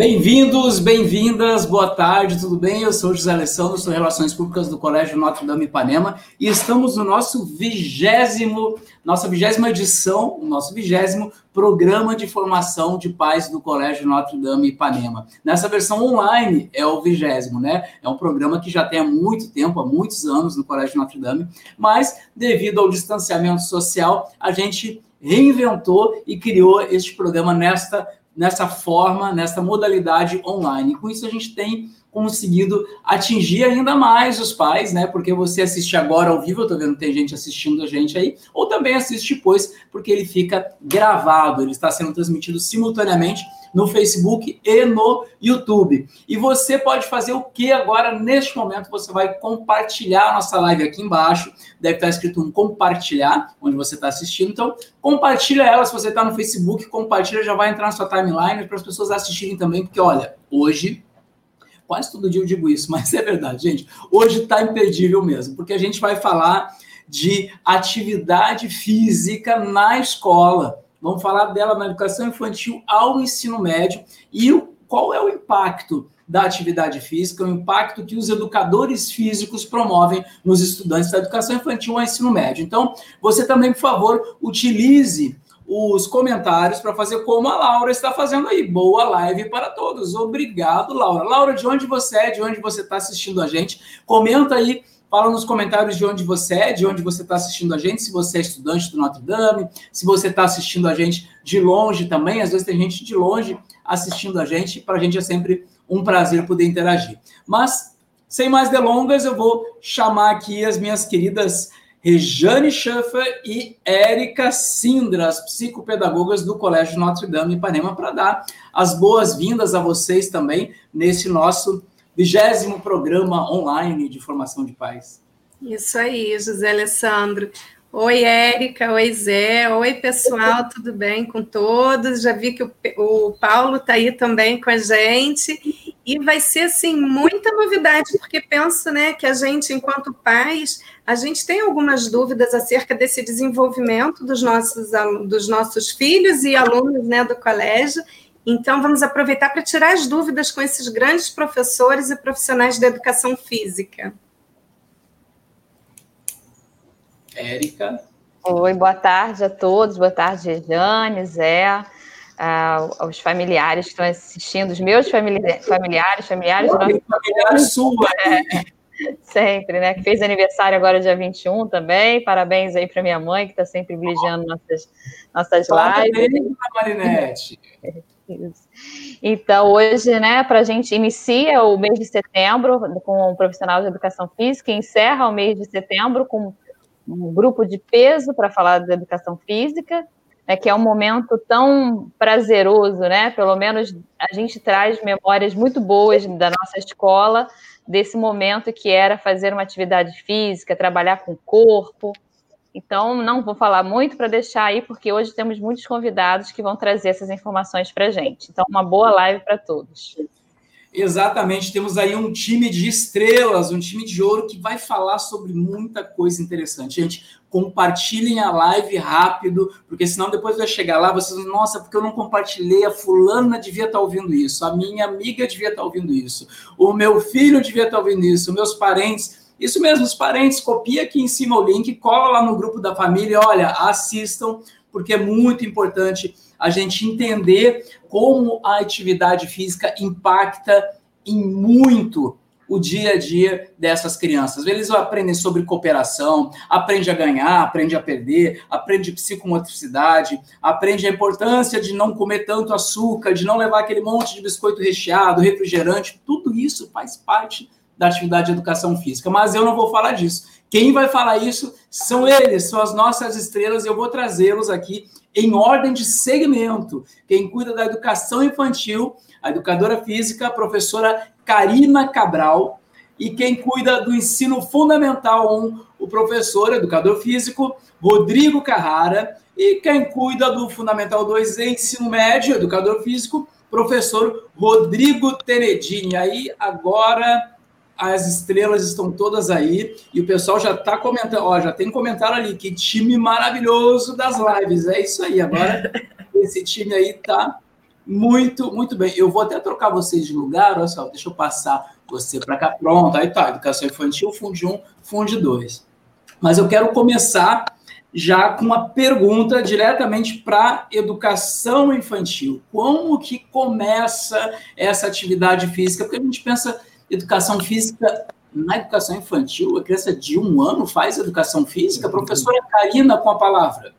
Bem-vindos, bem-vindas, boa tarde, tudo bem? Eu sou José Alessandro, sou Relações Públicas do Colégio Notre Dame Ipanema e estamos no nosso vigésimo, nossa vigésima edição, nosso vigésimo programa de formação de pais do Colégio Notre Dame Ipanema. Nessa versão online é o vigésimo, né? É um programa que já tem há muito tempo, há muitos anos no Colégio Notre Dame, mas devido ao distanciamento social, a gente reinventou e criou este programa nesta nessa forma, nessa modalidade online. com isso a gente tem conseguido atingir ainda mais os pais, né? Porque você assiste agora ao vivo, eu tô vendo que tem gente assistindo a gente aí, ou também assiste depois, porque ele fica gravado, ele está sendo transmitido simultaneamente no Facebook e no YouTube. E você pode fazer o que agora, neste momento? Você vai compartilhar a nossa live aqui embaixo. Deve estar escrito um compartilhar, onde você está assistindo. Então, compartilha ela. Se você está no Facebook, compartilha, já vai entrar na sua timeline para as pessoas assistirem também, porque olha, hoje quase todo dia eu digo isso, mas é verdade, gente. Hoje está imperdível mesmo, porque a gente vai falar de atividade física na escola. Vamos falar dela na educação infantil ao ensino médio e o, qual é o impacto da atividade física, o impacto que os educadores físicos promovem nos estudantes da educação infantil ao ensino médio. Então, você também, por favor, utilize os comentários para fazer como a Laura está fazendo aí. Boa live para todos. Obrigado, Laura. Laura, de onde você é, de onde você está assistindo a gente? Comenta aí Fala nos comentários de onde você é, de onde você está assistindo a gente, se você é estudante do Notre Dame, se você está assistindo a gente de longe também. Às vezes tem gente de longe assistindo a gente, para a gente é sempre um prazer poder interagir. Mas, sem mais delongas, eu vou chamar aqui as minhas queridas Rejane Schaffer e Érica Sindra, as psicopedagogas do Colégio Notre Dame Ipanema, para dar as boas-vindas a vocês também nesse nosso vigésimo programa online de formação de pais. Isso aí, José Alessandro. Oi, Érica. Oi, Zé. Oi, pessoal. Tudo bem com todos? Já vi que o, o Paulo está aí também com a gente. E vai ser, assim, muita novidade, porque penso, né, que a gente, enquanto pais, a gente tem algumas dúvidas acerca desse desenvolvimento dos nossos, dos nossos filhos e alunos, né, do colégio. Então, vamos aproveitar para tirar as dúvidas com esses grandes professores e profissionais da educação física. Érica. Oi, boa tarde a todos, boa tarde, Jane, Zé, uh, aos familiares que estão assistindo, os meus familiares, familiares, familiares. Familiar sua, é, sempre, né? Que fez aniversário agora dia 21 também. Parabéns aí para minha mãe, que está sempre privilegiando nossas, nossas lives. Marinete. Então, hoje, né, para a gente inicia o mês de setembro com um profissional de educação física, e encerra o mês de setembro com um grupo de peso para falar da educação física, né, que é um momento tão prazeroso, né? Pelo menos a gente traz memórias muito boas da nossa escola, desse momento que era fazer uma atividade física, trabalhar com o corpo, então, não vou falar muito para deixar aí, porque hoje temos muitos convidados que vão trazer essas informações para a gente. Então, uma boa live para todos. Exatamente, temos aí um time de estrelas, um time de ouro que vai falar sobre muita coisa interessante. Gente, compartilhem a live rápido, porque senão depois vai chegar lá, vocês nossa, porque eu não compartilhei, a fulana devia estar tá ouvindo isso, a minha amiga devia estar tá ouvindo isso, o meu filho devia estar tá ouvindo isso, meus parentes isso mesmo, os parentes, copia aqui em cima o link, cola lá no grupo da família, olha, assistam, porque é muito importante a gente entender como a atividade física impacta em muito o dia a dia dessas crianças. Eles aprendem sobre cooperação, aprende a ganhar, aprende a perder, aprende psicomotricidade, aprende a importância de não comer tanto açúcar, de não levar aquele monte de biscoito recheado, refrigerante, tudo isso faz parte da atividade de educação física. Mas eu não vou falar disso. Quem vai falar isso são eles, são as nossas estrelas, e eu vou trazê-los aqui em ordem de segmento. Quem cuida da educação infantil, a educadora física, a professora Karina Cabral. E quem cuida do ensino fundamental 1, o professor, educador físico, Rodrigo Carrara. E quem cuida do fundamental 2 ensino médio, educador físico, professor Rodrigo Tenedini. Aí agora as estrelas estão todas aí e o pessoal já está comentando, ó, já tem comentário ali, que time maravilhoso das lives, é isso aí, agora esse time aí tá muito, muito bem. Eu vou até trocar vocês de lugar, olha só, deixa eu passar você para cá, pronto, aí tá, educação infantil, funde 1, funde 2. Mas eu quero começar já com uma pergunta diretamente para educação infantil. Como que começa essa atividade física? Porque a gente pensa educação física na educação infantil, a criança de um ano faz educação física. Professora Karina, com a palavra.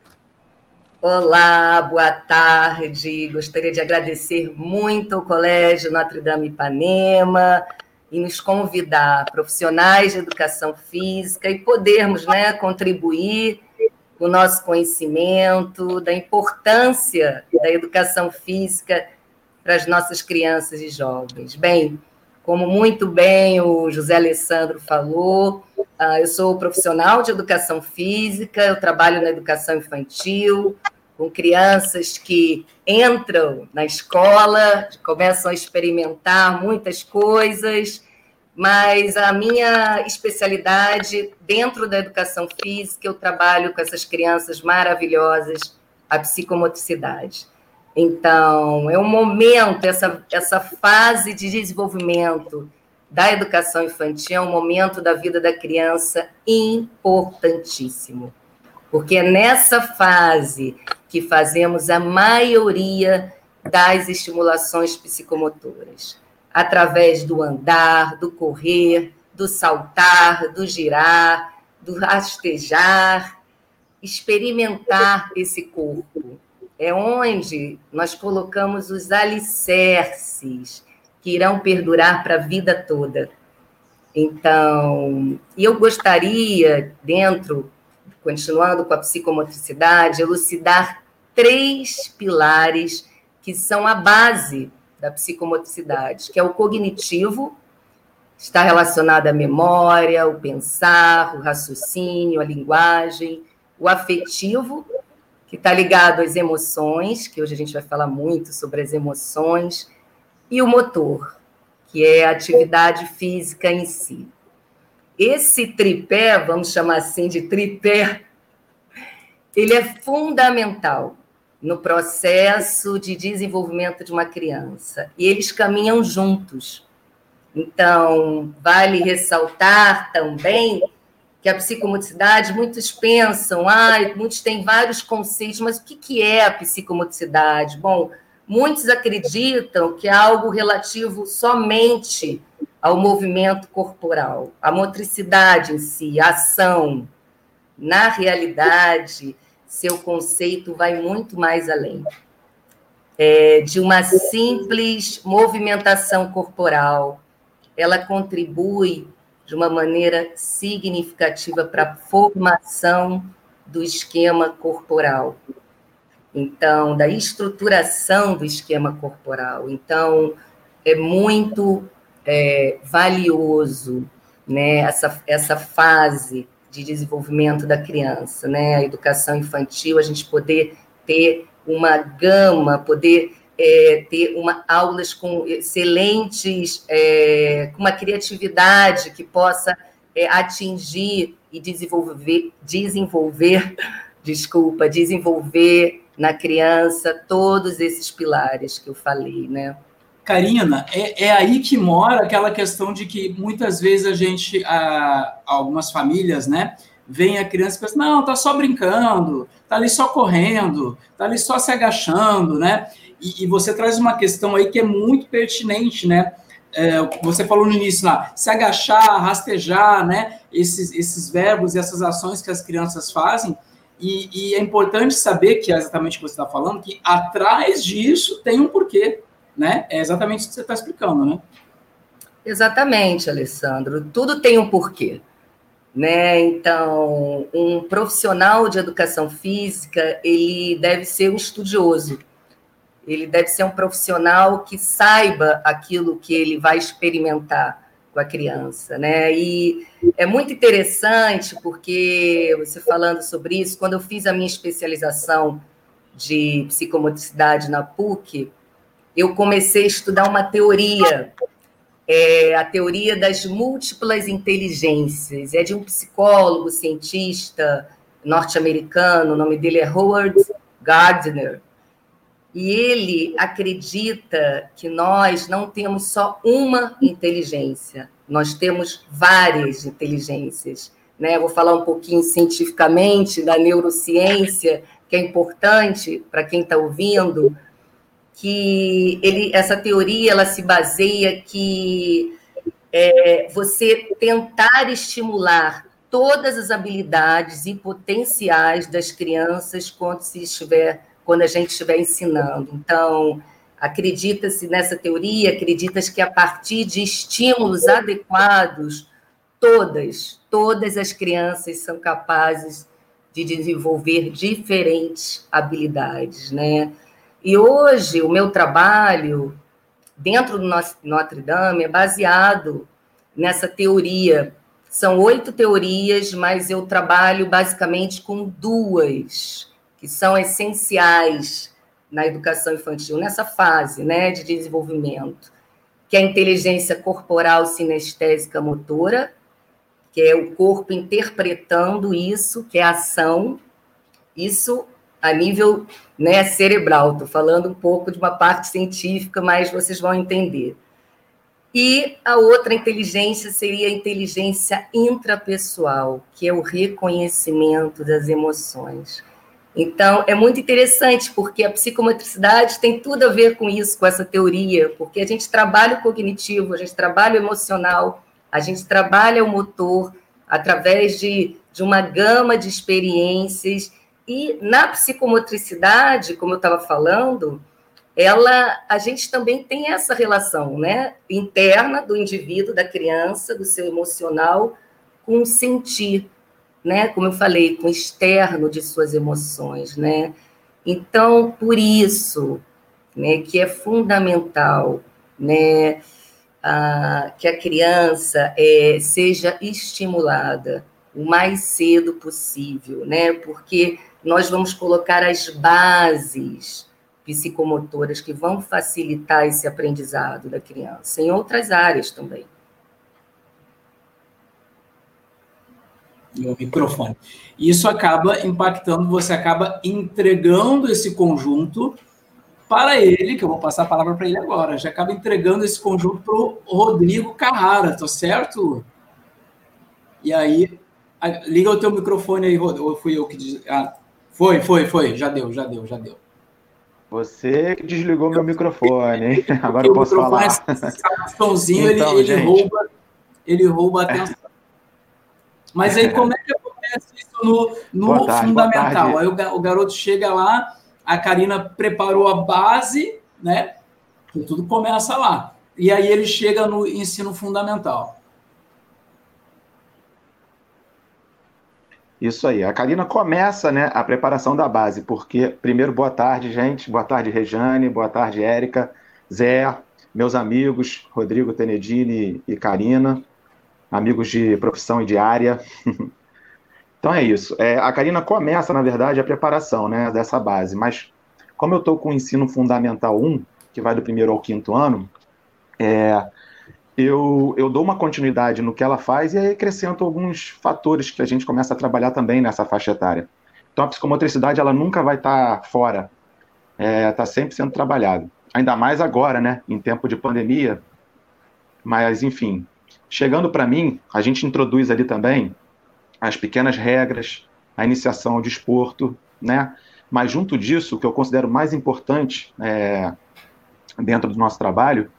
Olá, boa tarde. Gostaria de agradecer muito ao Colégio Notre Dame Ipanema e nos convidar profissionais de educação física e podermos né, contribuir com o nosso conhecimento da importância da educação física para as nossas crianças e jovens. Bem, como muito bem o José Alessandro falou, ah, eu sou profissional de educação física, eu trabalho na educação infantil, com crianças que entram na escola, começam a experimentar muitas coisas, mas a minha especialidade dentro da educação física, eu trabalho com essas crianças maravilhosas, a psicomotricidade. Então, é um momento, essa, essa fase de desenvolvimento da educação infantil, é um momento da vida da criança importantíssimo. Porque é nessa fase que fazemos a maioria das estimulações psicomotoras, através do andar, do correr, do saltar, do girar, do rastejar, experimentar esse corpo é onde nós colocamos os alicerces que irão perdurar para a vida toda. Então, eu gostaria, dentro, continuando com a psicomotricidade, elucidar três pilares que são a base da psicomotricidade, que é o cognitivo, está relacionado à memória, o pensar, o raciocínio, a linguagem, o afetivo, que está ligado às emoções, que hoje a gente vai falar muito sobre as emoções, e o motor, que é a atividade física em si. Esse tripé, vamos chamar assim de tripé, ele é fundamental no processo de desenvolvimento de uma criança. E eles caminham juntos. Então, vale ressaltar também que a psicomotricidade, muitos pensam, ah, muitos têm vários conceitos, mas o que, é a psicomotricidade? Bom, muitos acreditam que é algo relativo somente ao movimento corporal, a motricidade em si, a ação. Na realidade, seu conceito vai muito mais além. É, de uma simples movimentação corporal, ela contribui de uma maneira significativa para a formação do esquema corporal. Então, da estruturação do esquema corporal. Então, é muito é, valioso né, essa, essa fase de desenvolvimento da criança, né? A educação infantil, a gente poder ter uma gama, poder é, ter uma, aulas com excelentes, é, com uma criatividade que possa é, atingir e desenvolver, desenvolver, desculpa, desenvolver na criança todos esses pilares que eu falei, né? Karina, é, é, aí que mora aquela questão de que muitas vezes a gente, a, algumas famílias, né, vem a criança e pensa, não, tá só brincando, tá ali só correndo, tá ali só se agachando, né? E, e, você traz uma questão aí que é muito pertinente, né? É, você falou no início lá, se agachar, rastejar, né? Esses, esses verbos e essas ações que as crianças fazem. E, e é importante saber que é exatamente o que você está falando, que atrás disso tem um porquê, né? É exatamente isso que você está explicando, né? Exatamente, Alessandro. Tudo tem um porquê. Né? Então, um profissional de educação física, ele deve ser um estudioso ele deve ser um profissional que saiba aquilo que ele vai experimentar, com a criança, né? E é muito interessante porque você falando sobre isso, quando eu fiz a minha especialização de psicomotricidade na PUC, eu comecei a estudar uma teoria, é, a teoria das múltiplas inteligências. É de um psicólogo, cientista norte-americano, o nome dele é Howard Gardner. E ele acredita que nós não temos só uma inteligência, nós temos várias inteligências. Né? vou falar um pouquinho cientificamente da neurociência, que é importante para quem está ouvindo, que ele, essa teoria ela se baseia que é, você tentar estimular todas as habilidades e potenciais das crianças quando se estiver quando a gente estiver ensinando. Então, acredita-se nessa teoria, acredita-se que a partir de estímulos adequados, todas, todas as crianças são capazes de desenvolver diferentes habilidades, né? E hoje o meu trabalho dentro do Notre Dame é baseado nessa teoria. São oito teorias, mas eu trabalho basicamente com duas que são essenciais na educação infantil, nessa fase né, de desenvolvimento, que é a inteligência corporal sinestésica motora, que é o corpo interpretando isso, que é ação, isso a nível né, cerebral. Estou falando um pouco de uma parte científica, mas vocês vão entender. E a outra inteligência seria a inteligência intrapessoal, que é o reconhecimento das emoções. Então, é muito interessante, porque a psicomotricidade tem tudo a ver com isso, com essa teoria, porque a gente trabalha o cognitivo, a gente trabalha o emocional, a gente trabalha o motor através de, de uma gama de experiências. E na psicomotricidade, como eu estava falando, ela, a gente também tem essa relação né, interna do indivíduo, da criança, do seu emocional, com o sentir né? Como eu falei, com o externo de suas emoções, né? Então, por isso, né, que é fundamental, né, a, que a criança é, seja estimulada o mais cedo possível, né? Porque nós vamos colocar as bases psicomotoras que vão facilitar esse aprendizado da criança, em outras áreas também. O microfone. Isso acaba impactando, você acaba entregando esse conjunto para ele, que eu vou passar a palavra para ele agora, já acaba entregando esse conjunto para o Rodrigo Carrara, tá certo? E aí, liga o teu microfone aí, Rodrigo, ou fui eu que... Diz... Ah, foi, foi, foi, já deu, já deu, já deu. Você que desligou meu microfone, hein? Agora eu posso falar. Somzinho, então, ele, ele rouba, ele rouba a atenção. Mas aí como é que acontece isso no, no tarde, fundamental? Aí o, o garoto chega lá, a Karina preparou a base, né? tudo começa lá. E aí ele chega no ensino fundamental. Isso aí. A Karina começa né, a preparação da base, porque, primeiro, boa tarde, gente. Boa tarde, Rejane. Boa tarde, Érica, Zé, meus amigos, Rodrigo Tenedini e Karina amigos de profissão e de área. então é isso. É, a Karina começa, na verdade, a preparação né, dessa base, mas como eu estou com o ensino fundamental 1, que vai do primeiro ao quinto ano, é, eu, eu dou uma continuidade no que ela faz e aí acrescento alguns fatores que a gente começa a trabalhar também nessa faixa etária. Então a psicomotricidade ela nunca vai estar tá fora, está é, tá sempre sendo trabalhado. Ainda mais agora, né, em tempo de pandemia. Mas, enfim, Chegando para mim, a gente introduz ali também as pequenas regras, a iniciação ao desporto, né? Mas junto disso, o que eu considero mais importante é, dentro do nosso trabalho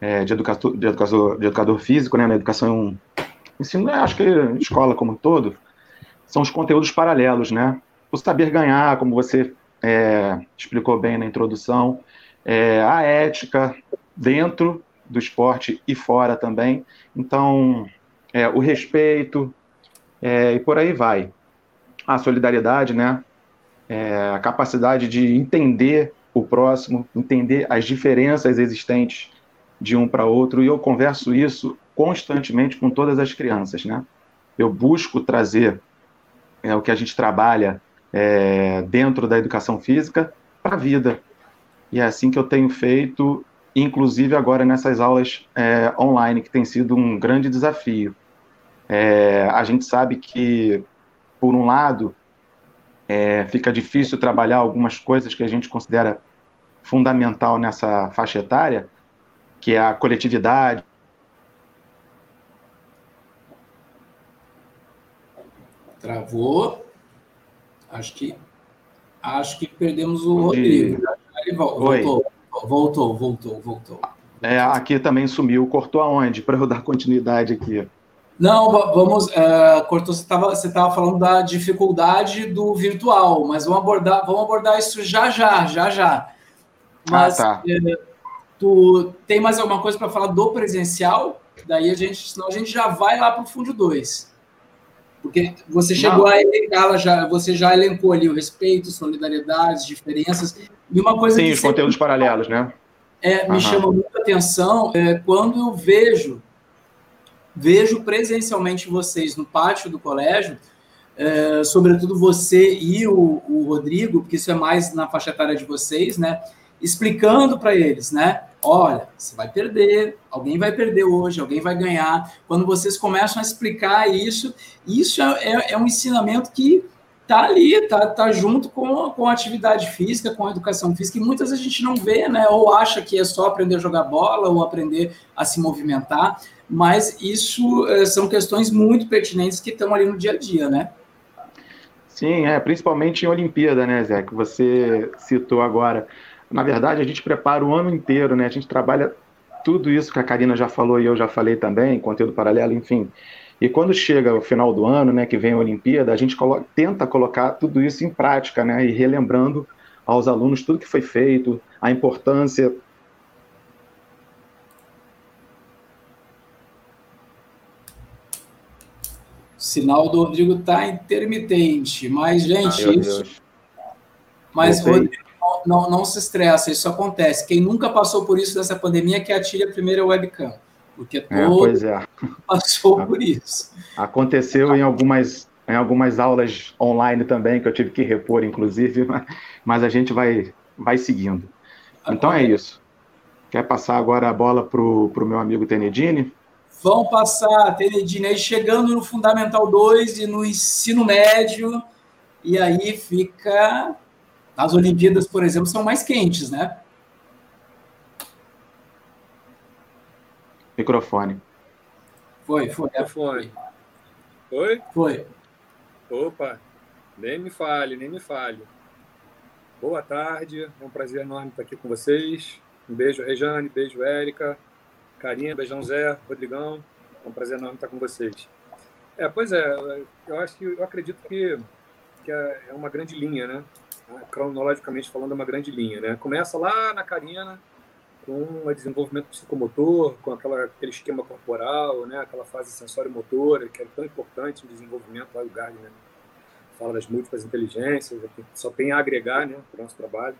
é, de, educador, de, educador, de educador físico, né, na educação, ensino, acho que escola como um todo, são os conteúdos paralelos, né? O saber ganhar, como você é, explicou bem na introdução, é, a ética dentro do esporte e fora também. Então, é, o respeito é, e por aí vai. A solidariedade, né? É, a capacidade de entender o próximo, entender as diferenças existentes de um para outro. E eu converso isso constantemente com todas as crianças, né? Eu busco trazer é, o que a gente trabalha é, dentro da educação física para a vida. E é assim que eu tenho feito, inclusive agora nessas aulas é, online, que tem sido um grande desafio. É, a gente sabe que, por um lado, é, fica difícil trabalhar algumas coisas que a gente considera fundamental nessa faixa etária, que é a coletividade. Travou. Acho que acho que perdemos o Rodrigo. Ele voltou, Oi. Voltou, voltou, voltou. É, aqui também sumiu. Cortou aonde? Para eu dar continuidade aqui. Não, vamos. Uh, Cortou, você estava falando da dificuldade do virtual, mas vamos abordar, vamos abordar isso já já, já já. Mas ah, tá. uh, tu tem mais alguma coisa para falar do presencial? Daí a gente, senão a gente já vai lá para o fundo 2. Porque você chegou Não. a elencar, já, você já elencou ali o respeito, solidariedade, diferenças. E uma coisa Sim, os conteúdos paralelos, né? É, me chama muita atenção é, quando eu vejo vejo presencialmente vocês no pátio do colégio, é, sobretudo você e o, o, Rodrigo, porque isso é mais na faixa etária de vocês, né? Explicando para eles, né? Olha, você vai perder, alguém vai perder hoje, alguém vai ganhar. Quando vocês começam a explicar isso, isso é, é, é um ensinamento que tá ali, tá, tá junto com, com a atividade física, com a educação física, e muitas vezes a gente não vê, né? Ou acha que é só aprender a jogar bola ou aprender a se movimentar mas isso é, são questões muito pertinentes que estão ali no dia a dia, né? Sim, é, principalmente em Olimpíada, né, Zé, que você citou agora. Na verdade, a gente prepara o ano inteiro, né? A gente trabalha tudo isso que a Karina já falou e eu já falei também, conteúdo paralelo, enfim. E quando chega o final do ano, né, que vem a Olimpíada, a gente colo tenta colocar tudo isso em prática, né, e relembrando aos alunos tudo que foi feito, a importância sinal do Rodrigo está intermitente. Mas, gente, Ai, isso. Mas, Rodrigo, não, não se estressa, isso acontece. Quem nunca passou por isso nessa pandemia, que atire a primeira webcam. Porque todo é, é. passou por isso. Aconteceu em algumas, em algumas aulas online também, que eu tive que repor, inclusive, mas a gente vai, vai seguindo. Então é isso. Quer passar agora a bola para o meu amigo Tenedini? vão passar Tenedinei chegando no Fundamental 2 e no ensino médio, e aí fica. As Olimpíadas, por exemplo, são mais quentes, né? Microfone. Foi, foi. Microfone. Foi? Foi. Opa, nem me fale, nem me fale. Boa tarde, é um prazer enorme estar aqui com vocês. Um beijo, Rejane, beijo, Érica. Carinha, beijão Zé, Rodrigão. É um prazer enorme estar com vocês. É, pois é, eu acho que eu acredito que, que é, é uma grande linha, né? Cronologicamente falando, é uma grande linha, né? Começa lá na Carina, com o desenvolvimento psicomotor, com aquela, aquele esquema corporal, né? aquela fase sensório-motora, que é tão importante no desenvolvimento, lá o Gardner né? fala das múltiplas inteligências, só tem a agregar né, para o nosso trabalho,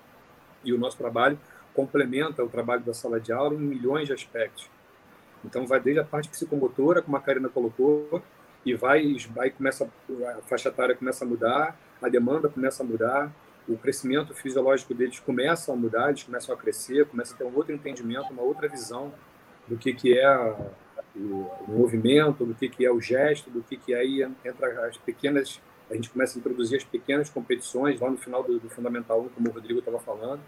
e o nosso trabalho complementa o trabalho da sala de aula em milhões de aspectos. Então, vai desde a parte psicomotora, como a Karina colocou, e vai, vai começa a faixa etária começa a mudar, a demanda começa a mudar, o crescimento fisiológico deles começa a mudar, eles começam a crescer, começa a ter um outro entendimento, uma outra visão do que que é o, movimento, do que que é o gesto, do que que é aí entra as pequenas, a gente começa a introduzir as pequenas competições lá no final do, do fundamental 1, como o Rodrigo estava falando,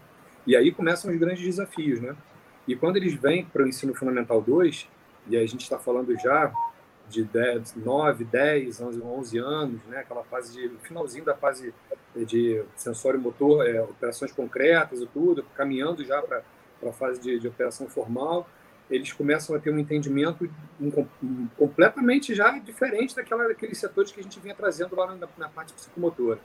e aí começam os grandes desafios, né? E quando eles vêm para o ensino fundamental 2, e a gente está falando já de 10, 9, 10, 11, 11 anos, né? aquela fase de finalzinho da fase de sensório motor, é, operações concretas e tudo, caminhando já para a fase de, de, operação formal, eles começam a ter um entendimento completamente já diferente daquela, daqueles setores que a gente vinha trazendo lá na, na parte psicomotora.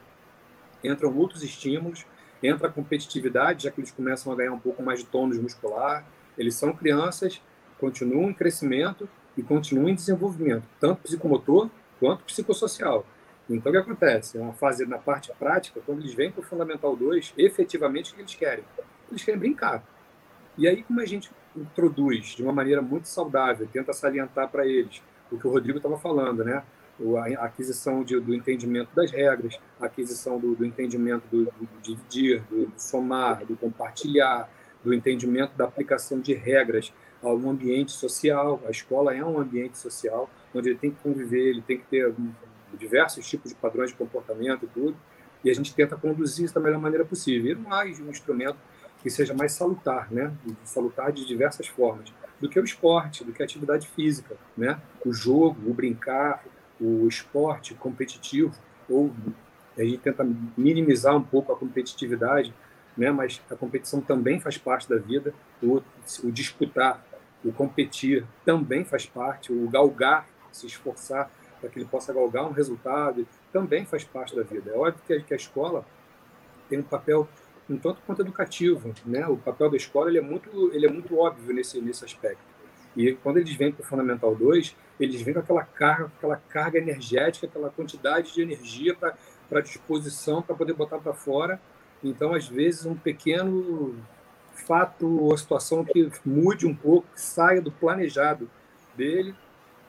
Entram outros estímulos, entra a competitividade, já que eles começam a ganhar um pouco mais de tônus muscular. Eles são crianças, continuam em crescimento e continuam em desenvolvimento, tanto psicomotor quanto psicossocial. Então, o que acontece? É uma fase na parte prática, quando eles vêm para o Fundamental 2, efetivamente o que eles querem? Eles querem brincar. E aí, como a gente introduz de uma maneira muito saudável, tenta salientar para eles o que o Rodrigo estava falando, né? a aquisição de, do entendimento das regras, a aquisição do, do entendimento do, do, dividir, do, somar, do compartilhar, do entendimento da aplicação de regras ao ambiente social. A escola é um ambiente social onde ele tem que conviver, ele tem que ter diversos tipos de padrões de comportamento e tudo, e a gente tenta conduzir isso da melhor maneira possível. E não há um instrumento que seja mais salutar, né? Salutar de diversas formas, do que o esporte, do que a atividade física, né? O jogo, o brincar, o esporte competitivo, ou a gente tenta minimizar um pouco a competitividade, né? mas a competição também faz parte da vida, o, o disputar, o competir também faz parte, o galgar, se esforçar para que ele possa galgar um resultado, também faz parte da vida. É óbvio que a, que a escola tem um papel um tanto quanto educativo, né? O papel da escola ele é muito ele é muito óbvio nesse nesse aspecto. E quando eles vêm para o Fundamental 2, eles vêm com aquela carga, aquela carga energética, aquela quantidade de energia para disposição, para poder botar para fora. Então, às vezes, um pequeno fato ou situação que mude um pouco, que saia do planejado dele,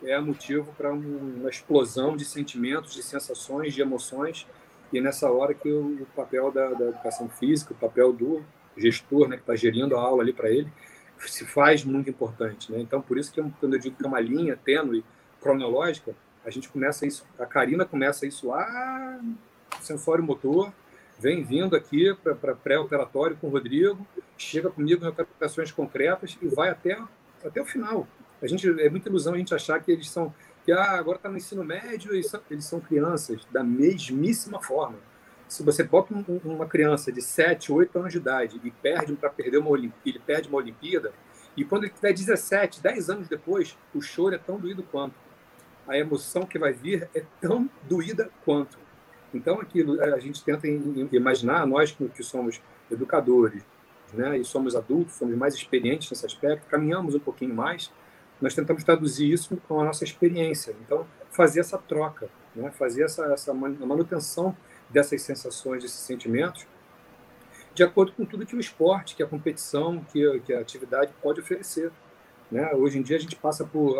é motivo para uma explosão de sentimentos, de sensações, de emoções. E é nessa hora que o papel da, da educação física, o papel do gestor, né, que está gerindo a aula ali para ele, se faz muito importante. Né? Então, por isso que quando eu digo que é uma linha tênue, cronológica, a gente começa isso, a Karina começa isso lá, sensório motor, vem vindo aqui para pré-operatório com o Rodrigo, chega comigo em operações concretas e vai até, até o final. A gente é muita ilusão a gente achar que eles são que ah, agora está no ensino médio e são, eles são crianças da mesmíssima forma. Se você bota um, uma criança de 7, 8 anos de idade e perde para perder uma ele perde uma Olimpíada, e quando ele tiver 17, 10 anos depois, o choro é tão doído quanto. A emoção que vai vir é tão doída quanto. Então, aquilo a gente tenta imaginar, nós que somos educadores, né, e somos adultos, somos mais experientes nesse aspecto, caminhamos um pouquinho mais, nós tentamos traduzir isso com a nossa experiência. Então, fazer essa troca, né, fazer essa, essa manutenção dessas sensações, desses sentimentos, de acordo com tudo que o esporte, que a competição, que, que a atividade pode oferecer. Né? Hoje em dia a gente passa por,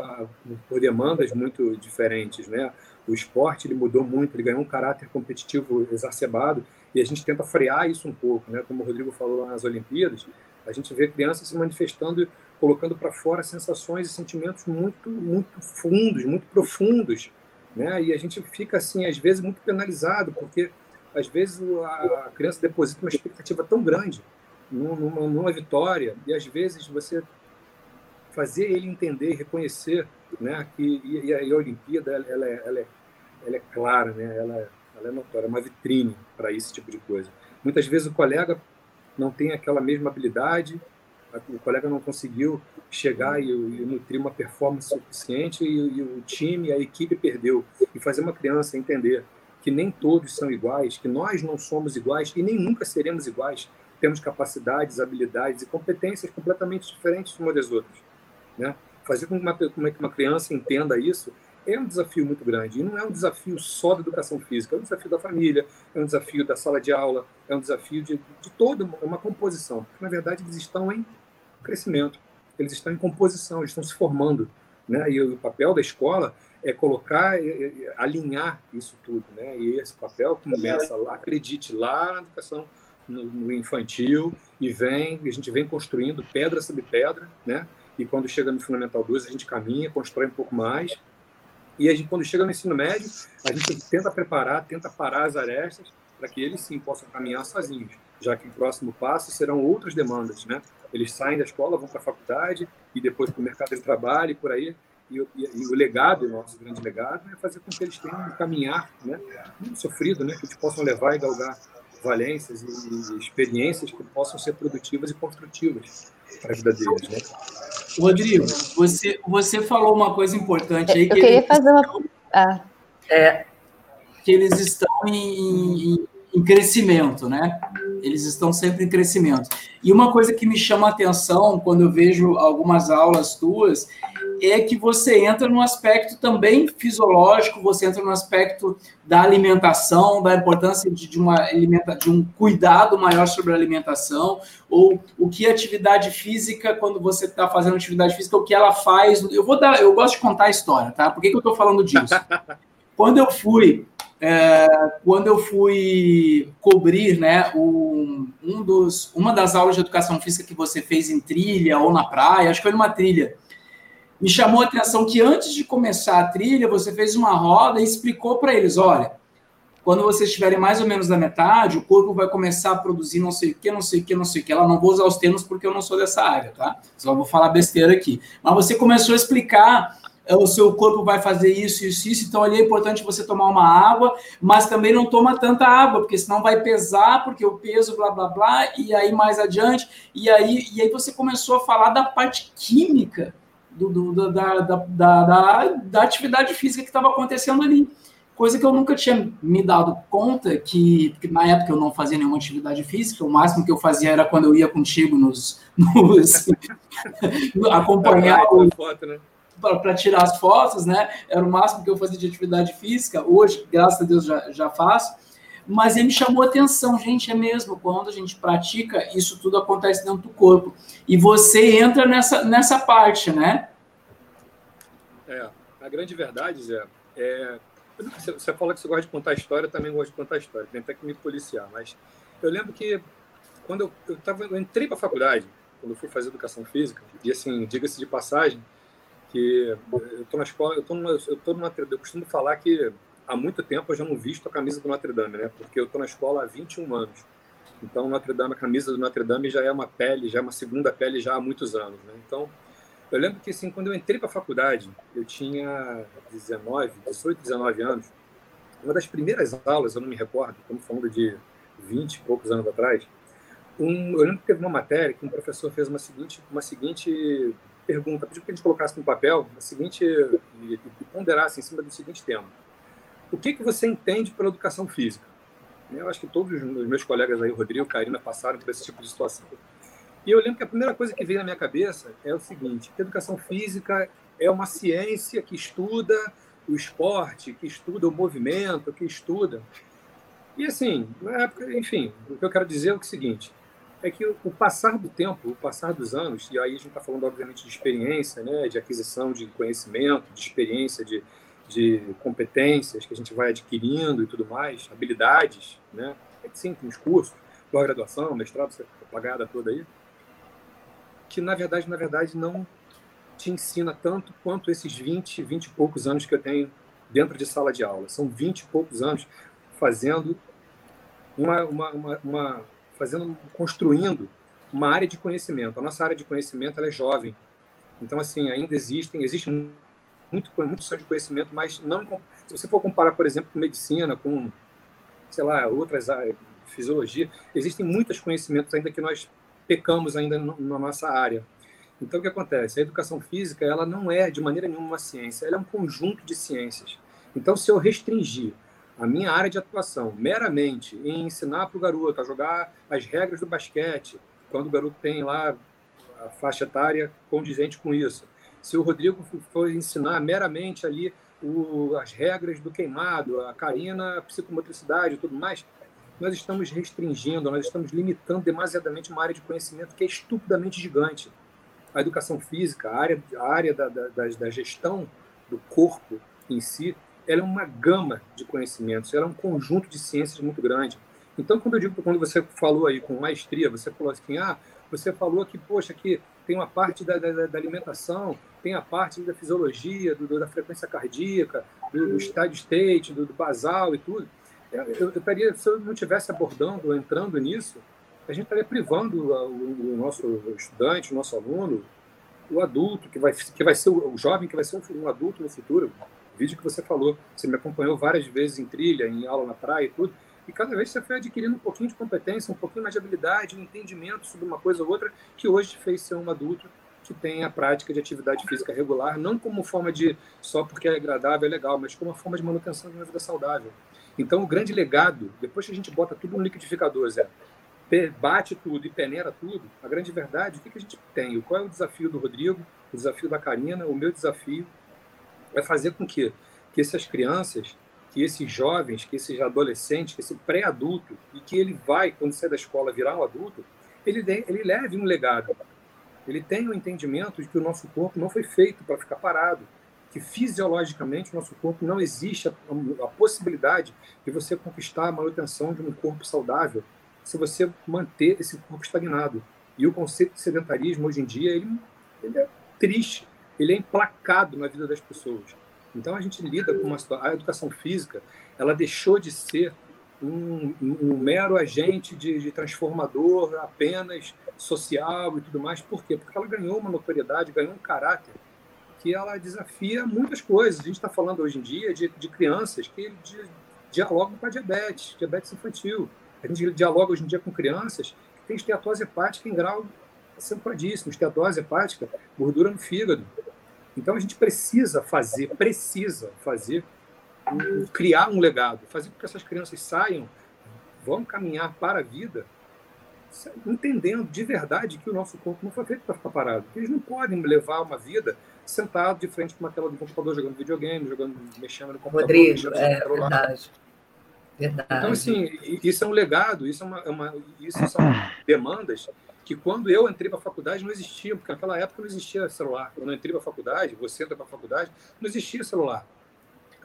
por demandas muito diferentes. Né? O esporte ele mudou muito, ele ganhou um caráter competitivo exacerbado e a gente tenta frear isso um pouco. Né? Como o Rodrigo falou nas Olimpíadas, a gente vê crianças se manifestando, colocando para fora sensações e sentimentos muito, muito fundos, muito profundos. Né? E a gente fica, assim, às vezes, muito penalizado, porque às vezes a criança deposita uma expectativa tão grande numa, numa vitória, e às vezes você fazer ele entender, reconhecer né, que e, e a, Olimpíada ela, é, ela, é, ela é clara, né, ela, ela é notória, é uma vitrine para esse tipo de coisa. Muitas vezes o colega não tem aquela mesma habilidade, o colega não conseguiu chegar e, e nutrir uma performance suficiente e, e, o time, a equipe perdeu. E fazer uma criança entender que nem todos são iguais, que nós não somos iguais e nem nunca seremos iguais. Temos capacidades, habilidades e competências completamente diferentes umas das outras. Né? Fazer com que uma, com que uma criança entenda isso é um desafio muito grande. E não é um desafio só da educação física, é um desafio da família, é um desafio da sala de aula, é um desafio de, de toda uma composição. Porque, na verdade, eles estão em crescimento, eles estão em composição, eles estão se formando. Né? E o papel da escola é colocar, é, é, alinhar isso tudo, né? E esse papel começa lá, acredite lá na educação no, no, infantil e vem, a gente vem construindo pedra sobre pedra, né? E quando chega no Fundamental 2, a gente caminha, constrói um pouco mais. E a gente, quando chega no ensino médio, a gente tenta preparar, tenta parar as arestas para que eles sim possam caminhar sozinhos, já que o próximo passo serão outras demandas, né? Eles saem da escola, vão para a faculdade e depois para o mercado de trabalho e por aí e, e, e, o legado, o nosso grande legado, é fazer com que eles tenham um caminhar né, muito sofrido, né, que eles possam levar e galgar valências e, e experiências que possam ser produtivas e construtivas para a vida deles. Né? Rodrigo, você, você falou uma coisa importante aí. Que Eu queria fazer uma. Ah. É, que eles estão em, em, em, crescimento, né? Eles estão sempre em crescimento. E uma coisa que me chama a atenção quando eu vejo algumas aulas tuas é que você entra no aspecto também fisiológico, você entra no aspecto da alimentação, da importância de, de uma alimenta, de um cuidado maior sobre a alimentação, ou o que atividade física, quando você está fazendo atividade física, o que ela faz. Eu vou dar, eu gosto de contar a história, tá? Por que, que eu estou falando disso? quando eu fui é, quando eu fui cobrir né, um, um dos, uma das aulas de educação física que você fez em trilha ou na praia, acho que foi numa trilha, me chamou a atenção que antes de começar a trilha, você fez uma roda e explicou para eles: olha, quando vocês estiverem mais ou menos da metade, o corpo vai começar a produzir não sei o que, não sei o que, não sei o que. Ela não vou usar os termos porque eu não sou dessa área, tá? Só vou falar besteira aqui. Mas você começou a explicar o seu corpo vai fazer isso, isso, isso, então ali é importante você tomar uma água, mas também não toma tanta água, porque senão vai pesar, porque o peso, blá, blá, blá, e aí mais adiante, e aí, e aí você começou a falar da parte química do, do da, da, da, da, da atividade física que estava acontecendo ali. Coisa que eu nunca tinha me dado conta que, que, na época eu não fazia nenhuma atividade física, o máximo que eu fazia era quando eu ia contigo nos, nos acompanhar o, foto, né? Para tirar as fotos, né? Era o máximo que eu fazia de atividade física. Hoje, graças a Deus, já, já faço. Mas ele me chamou atenção, gente, é mesmo, quando a gente pratica, isso tudo acontece dentro do corpo. E você entra nessa, nessa parte, né? É, a grande verdade, Zé, é. Você fala que você gosta de contar história, eu também gosto de contar história, tem até que me policiar. Mas eu lembro que quando eu, eu, tava, eu entrei para a faculdade, quando eu fui fazer educação física, e assim, diga-se de passagem, que eu estou na escola, eu estou numa, eu tô eu costumo falar que há muito tempo eu já não visto a camisa do Notre Dame, né? Porque eu estou na escola há 21 anos. Então, Notre Dame, a camisa do Notre Dame já é uma pele, já é uma segunda pele já há muitos anos, né? Então, eu lembro que assim, quando eu entrei para a faculdade, eu tinha 19, 18, 19 anos. Uma das primeiras aulas, eu não me recordo, estamos falando de 20 e poucos anos atrás, um, eu lembro que teve uma matéria que um professor fez uma seguinte, uma seguinte pergunta, pediu que a gente colocasse no papel a seguinte, e, e ponderasse em cima do seguinte tema. O que, que você entende pela educação física? Eu acho que todos os meus colegas aí, Rodrigo, Karina, passaram por esse tipo de situação. E eu lembro que a primeira coisa que veio na minha cabeça é o seguinte: educação física é uma ciência que estuda o esporte, que estuda o movimento, que estuda. E assim, na época, enfim, o que eu quero dizer é o seguinte: é que o passar do tempo, o passar dos anos, e aí a gente está falando, obviamente, de experiência, né, de aquisição de conhecimento, de experiência, de, de competências que a gente vai adquirindo e tudo mais, habilidades, né, é sim, tem os cursos, pós-graduação, mestrado, essa pagada toda aí, que na verdade, na verdade, não te ensina tanto quanto esses 20, 20 e poucos anos que eu tenho dentro de sala de aula. São 20 e poucos anos fazendo uma, uma, uma, uma fazendo, construindo uma área de conhecimento. A nossa área de conhecimento é jovem. Então, assim, ainda existem, existe muito, muito de conhecimento, mas não, se você for comparar, por exemplo, com medicina, com, sei lá, outras áreas, fisiologia, existem muitos conhecimentos ainda que nós pecamos ainda na nossa área. Então, o que acontece? A educação física, ela não é, de maneira nenhuma, uma ciência, ela é um conjunto de ciências. Então, se eu restringir a minha área de atuação meramente em ensinar para o garoto a jogar as regras do basquete, quando o garoto tem lá a faixa etária condizente com isso. Se o Rodrigo for ensinar meramente ali o, as regras do queimado, a Karina, a psicomotricidade e tudo mais, nós estamos restringindo, nós estamos limitando demasiadamente uma área de conhecimento que é estupidamente gigante. A educação física, a área, a área da, da, da gestão do corpo em si, ela é uma gama de conhecimentos, ela é um conjunto de ciências muito grande. Então, quando eu digo, quando você falou aí com maestria, você falou assim, ah, você falou que, poxa, que tem uma parte da, da, da alimentação, tem a parte da fisiologia, do, da frequência cardíaca, do, do steady state, do, do, basal e tudo. Eu, eu, estaria, se eu não estivesse abordando, entrando nisso, a gente estaria privando o, o, nosso estudante, o nosso aluno, o adulto, que vai, que vai ser o, o jovem, que vai ser um adulto no futuro, vídeo que você falou, você me acompanhou várias vezes em trilha, em aula na praia e tudo, e cada vez você foi adquirindo um pouquinho de competência, um pouquinho mais de habilidade, um entendimento sobre uma coisa ou outra, que hoje fez ser um adulto que tem a prática de atividade física regular, não como forma de só porque é agradável, é legal, mas como uma forma de manutenção de uma vida saudável. Então, o grande legado, depois que a gente bota tudo no liquidificador, Zé, bate tudo e peneira tudo, a grande verdade, o que, que a gente tem? Qual é o desafio do Rodrigo, o desafio da Karina, o meu desafio é fazer com que, que essas crianças, que esses jovens, que esses adolescentes, que esse pré-adulto, e que ele vai, quando sair da escola, virar um adulto, ele, ele leve um legado. Ele tem o um entendimento de que o nosso corpo não foi feito para ficar parado, que fisiologicamente o nosso corpo não existe a, a possibilidade de você conquistar a manutenção de um corpo saudável se você manter esse corpo estagnado. E o conceito de sedentarismo hoje em dia ele, ele é triste, ele é emplacado na vida das pessoas. Então a gente lida com uma situação. A educação física ela deixou de ser um, um mero agente de, de, transformador apenas social e tudo mais. Por quê? Porque ela ganhou uma notoriedade, ganhou um caráter que ela desafia muitas coisas. A gente está falando hoje em dia de, de crianças que de, dialogam com a diabetes, diabetes infantil. A gente dialoga hoje em dia com crianças que têm esteatose hepática em grau acentuadíssimo, esteatose hepática, gordura no fígado. Então a gente precisa fazer, precisa fazer, criar um legado, fazer com que essas crianças saiam, vão caminhar para a vida, entendendo de verdade que o nosso corpo não foi feito para ficar parado. Eles não podem levar uma vida sentado de frente com uma tela do computador, jogando videogame, jogando, mexendo no computador. Rodrigo, é verdade. Verdade. Então, assim, isso é um legado, isso, é uma, é uma, isso são demandas que quando eu entrei para a faculdade não existiam, porque naquela época não existia celular. Quando eu entrei para a faculdade, você entra para a faculdade, não existia celular.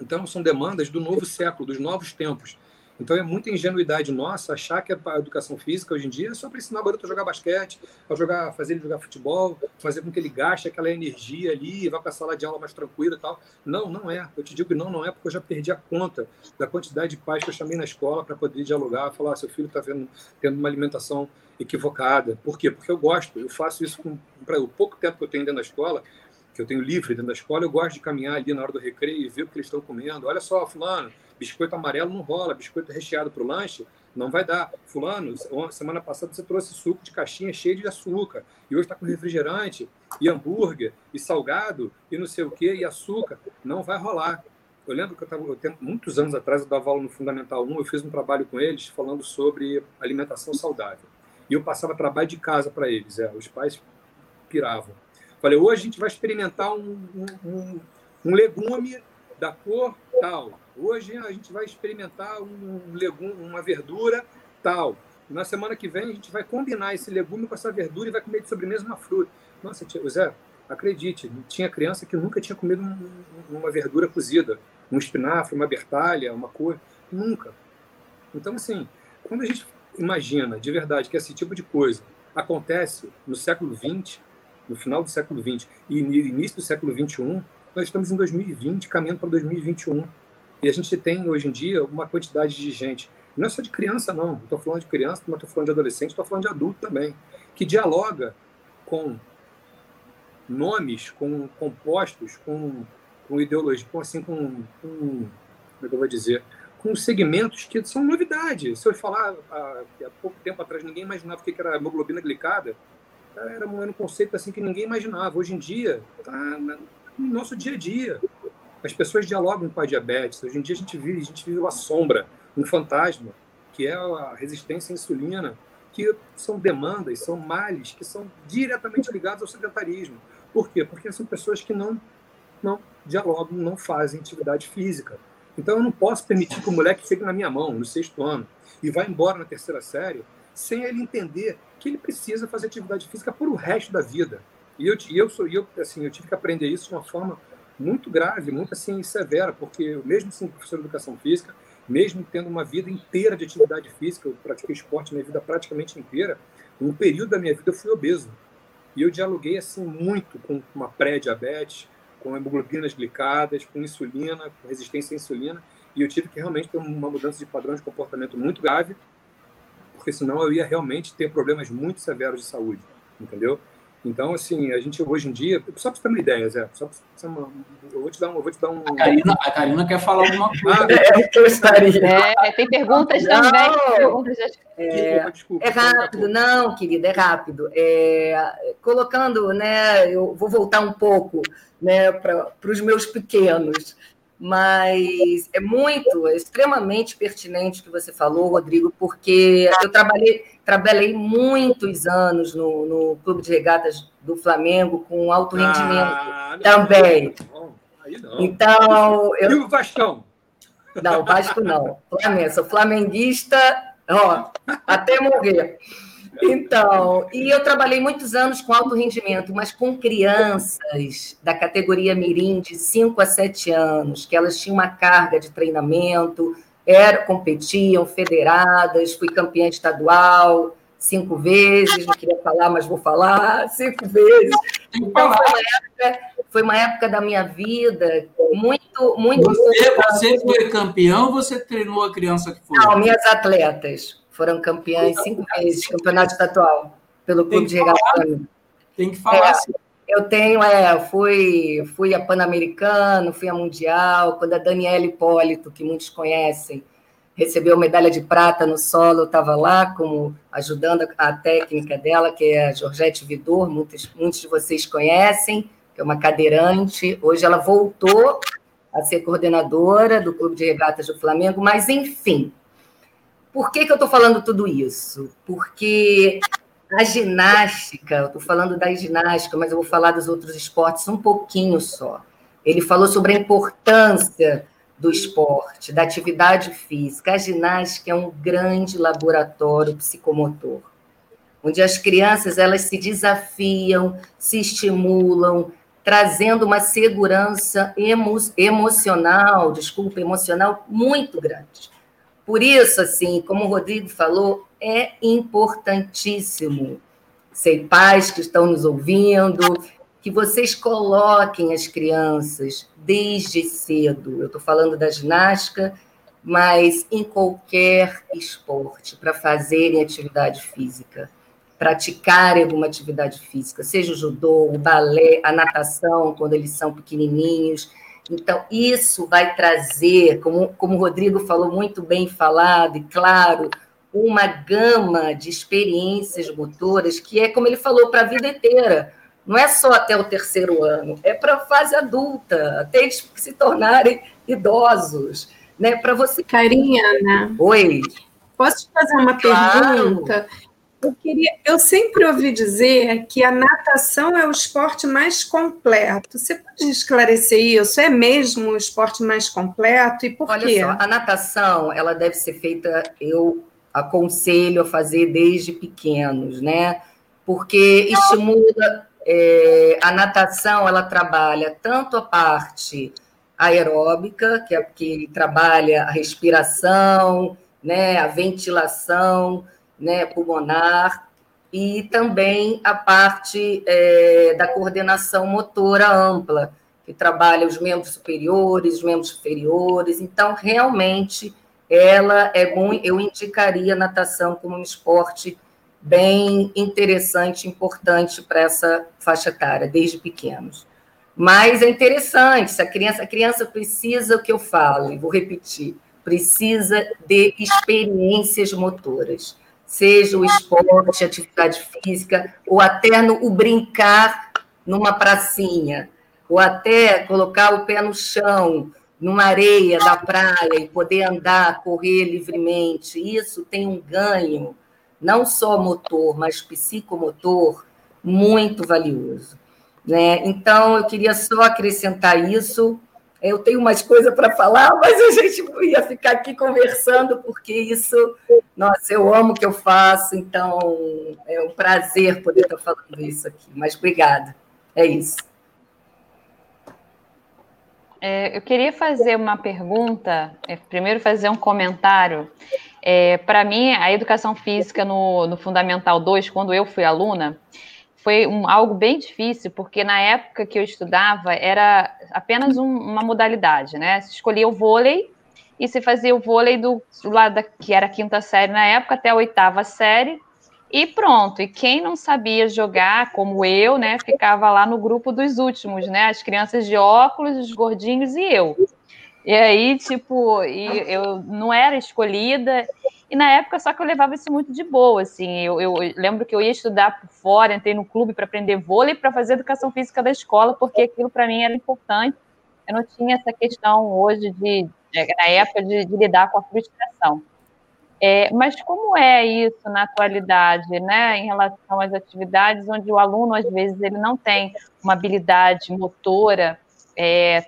Então, são demandas do novo século, dos novos tempos. Então é muita ingenuidade nossa achar que a educação física hoje em dia é só para ensinar o garoto a jogar basquete, a jogar, fazer ele jogar futebol, fazer com que ele gaste aquela energia ali vá para a sala de aula mais tranquila e tal. Não, não é. Eu te digo que não, não é, porque eu já perdi a conta da quantidade de pais que eu chamei na escola para poder dialogar, falar: ah, seu filho está tendo uma alimentação equivocada. Por quê? Porque eu gosto, eu faço isso com o pouco tempo que eu tenho dentro da escola que eu tenho livre dentro da escola, eu gosto de caminhar ali na hora do recreio e ver o que eles estão comendo. Olha só, fulano, biscoito amarelo não rola, biscoito recheado para o lanche não vai dar. Fulano, semana passada você trouxe suco de caixinha cheio de açúcar e hoje está com refrigerante e hambúrguer e salgado e não sei o que e açúcar. Não vai rolar. Eu lembro que eu estava, muitos anos atrás, eu dava aula no Fundamental 1, eu fiz um trabalho com eles falando sobre alimentação saudável. E eu passava trabalho de casa para eles, é, os pais piravam. Falei, hoje a gente vai experimentar um, um, um legume da cor tal. Hoje a gente vai experimentar um legume, uma verdura tal. Na semana que vem a gente vai combinar esse legume com essa verdura e vai comer de sobremesa uma fruta. Nossa, tia, Zé, acredite, tinha criança que nunca tinha comido uma verdura cozida, um espinafre, uma bertalha, uma cor, nunca. Então, assim, quando a gente imagina de verdade que esse tipo de coisa acontece no século XX, no final do século XX e início do século XXI, nós estamos em 2020, caminhando para 2021. E a gente tem, hoje em dia, uma quantidade de gente, não é só de criança, não. Estou falando de criança, mas estou falando de adolescente, estou falando de adulto também, que dialoga com nomes, com compostos, com, com ideologia, com, assim, com, com, como é que eu vou dizer, com segmentos que são novidade. Se eu falar há, há pouco tempo atrás, ninguém imaginava o que era hemoglobina glicada, era um, era um conceito assim que ninguém imaginava. Hoje em dia, está no nosso dia a dia. As pessoas dialogam com a diabetes. Hoje em dia a gente vive, a gente vive uma sombra, um fantasma, que é a resistência à insulina, que são demandas, são males que são diretamente ligados ao sedentarismo. Por quê? Porque são pessoas que não não dialogam, não fazem atividade física. Então eu não posso permitir que o moleque fique na minha mão no sexto ano e vá embora na terceira série sem ele entender que ele precisa fazer atividade física por o resto da vida. E eu, eu sou eu assim, eu tive que aprender isso de uma forma muito grave, muito assim severa, porque mesmo sendo professor de educação física, mesmo tendo uma vida inteira de atividade física, eu pratiquei esporte minha vida praticamente inteira, um período da minha vida eu fui obeso. E eu dialoguei assim muito com uma pré-diabetes, com hemoglobinas glicadas, com insulina, com resistência à insulina, e eu tive que realmente ter uma mudança de padrão de comportamento muito grave, porque senão eu ia realmente ter problemas muito severos de saúde, entendeu? Então, assim, a gente hoje em dia, só para você ter uma ideia, Zé, só pra uma, eu vou te dar um. Vou te dar um... A, Karina, a Karina quer falar alguma coisa. Ah, eu estaria. É, tem perguntas não, também. Perguntas é, desculpa, é rápido, não, querida, é rápido. É, colocando, né, eu vou voltar um pouco né, para os meus pequenos. Mas é muito, é extremamente pertinente o que você falou, Rodrigo, porque eu trabalhei, trabalhei muitos anos no, no Clube de Regatas do Flamengo com alto ah, rendimento ah, também. Não, não. Então, eu... E o Vascão? Não, Vasco não. Flamengo, sou flamenguista, ó, até morrer. Então, e eu trabalhei muitos anos com alto rendimento, mas com crianças da categoria Mirim de 5 a 7 anos, que elas tinham uma carga de treinamento, era, competiam, federadas, fui campeã estadual cinco vezes, não queria falar, mas vou falar, cinco vezes. Então, foi uma época, foi uma época da minha vida muito, muito. Você, você foi campeão ou você treinou a criança que foi? Não, minhas atletas foram campeãs cinco vezes, campeonato estadual, pelo Clube de Regata. Tem que falar. É, eu tenho, é, fui, fui a Pan-Americano, fui a Mundial, quando a Daniela Hipólito, que muitos conhecem, recebeu medalha de prata no solo, eu estava lá como ajudando a técnica dela, que é a Georgette Vidor, muitos, muitos de vocês conhecem, que é uma cadeirante. Hoje ela voltou a ser coordenadora do Clube de Regatas do Flamengo, mas enfim, por que, que eu estou falando tudo isso? Porque a ginástica, estou falando da ginástica, mas eu vou falar dos outros esportes um pouquinho só. Ele falou sobre a importância do esporte, da atividade física. A ginástica é um grande laboratório psicomotor, onde as crianças elas se desafiam, se estimulam, trazendo uma segurança emo emocional, desculpa, emocional muito grande. Por isso, assim, como o Rodrigo falou, é importantíssimo. Sei pais que estão nos ouvindo, que vocês coloquem as crianças desde cedo. Eu estou falando da ginástica, mas em qualquer esporte, para fazerem atividade física, praticarem alguma atividade física, seja o judô, o balé, a natação, quando eles são pequenininhos então, isso vai trazer, como, como o Rodrigo falou muito bem falado e claro, uma gama de experiências motoras que é, como ele falou, para a vida inteira. Não é só até o terceiro ano, é para a fase adulta, até eles se tornarem idosos. Né? Para você. Carinha, né? Oi. Posso te fazer uma claro. pergunta? Eu, queria, eu sempre ouvi dizer que a natação é o esporte mais completo. Você pode esclarecer isso? É mesmo o esporte mais completo e por Olha quê? Só, a natação ela deve ser feita, eu aconselho a fazer desde pequenos, né? Porque estimula é, a natação, ela trabalha tanto a parte aeróbica, que, é, que trabalha a respiração, né, a ventilação né, pulmonar, e também a parte é, da coordenação motora ampla, que trabalha os membros superiores, os membros inferiores. Então, realmente, ela é bom, eu indicaria a natação como um esporte bem interessante, importante para essa faixa etária, desde pequenos. Mas é interessante, se a criança, a criança precisa, o que eu falo, vou repetir, precisa de experiências motoras seja o esporte, atividade física, ou até no, o brincar numa pracinha, ou até colocar o pé no chão, numa areia da praia e poder andar, correr livremente. Isso tem um ganho, não só motor, mas psicomotor, muito valioso. Né? Então, eu queria só acrescentar isso eu tenho umas coisas para falar, mas a gente ia ficar aqui conversando, porque isso, nossa, eu amo o que eu faço, então é um prazer poder estar falando isso aqui. Mas obrigada. É isso. É, eu queria fazer uma pergunta, é, primeiro fazer um comentário. É, Para mim, a educação física no, no Fundamental 2, quando eu fui aluna, foi um, algo bem difícil, porque na época que eu estudava era apenas um, uma modalidade, né? Se escolhia o vôlei e se fazia o vôlei do, do lado da, que era a quinta série na época até a oitava série e pronto. E quem não sabia jogar, como eu, né, ficava lá no grupo dos últimos, né? As crianças de óculos, os gordinhos e eu. E aí, tipo, eu não era escolhida. E na época, só que eu levava isso muito de boa, assim. Eu, eu lembro que eu ia estudar por fora, entrei no clube para aprender vôlei, para fazer educação física da escola, porque aquilo para mim era importante. Eu não tinha essa questão hoje de, é, na época, de, de lidar com a frustração. É, mas como é isso na atualidade, né, em relação às atividades onde o aluno, às vezes, ele não tem uma habilidade motora, é,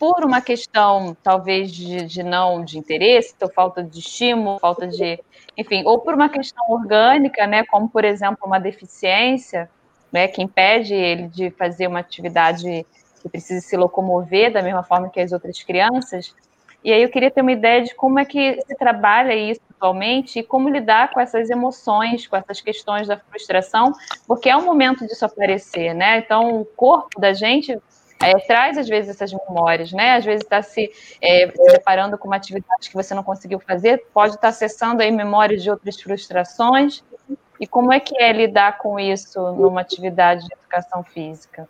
por uma questão, talvez, de, de, não de interesse, ou falta de estímulo, falta de, enfim, ou por uma questão orgânica, né, como, por exemplo, uma deficiência, né, que impede ele de fazer uma atividade que precisa se locomover da mesma forma que as outras crianças, e aí eu queria ter uma ideia de como é que se trabalha isso atualmente e como lidar com essas emoções, com essas questões da frustração, porque é um momento disso aparecer, né? Então, o corpo da gente é, traz às vezes essas memórias, né? Às vezes está se, é, se deparando com uma atividade que você não conseguiu fazer, pode estar tá acessando aí memórias de outras frustrações. E como é que é lidar com isso numa atividade de educação física?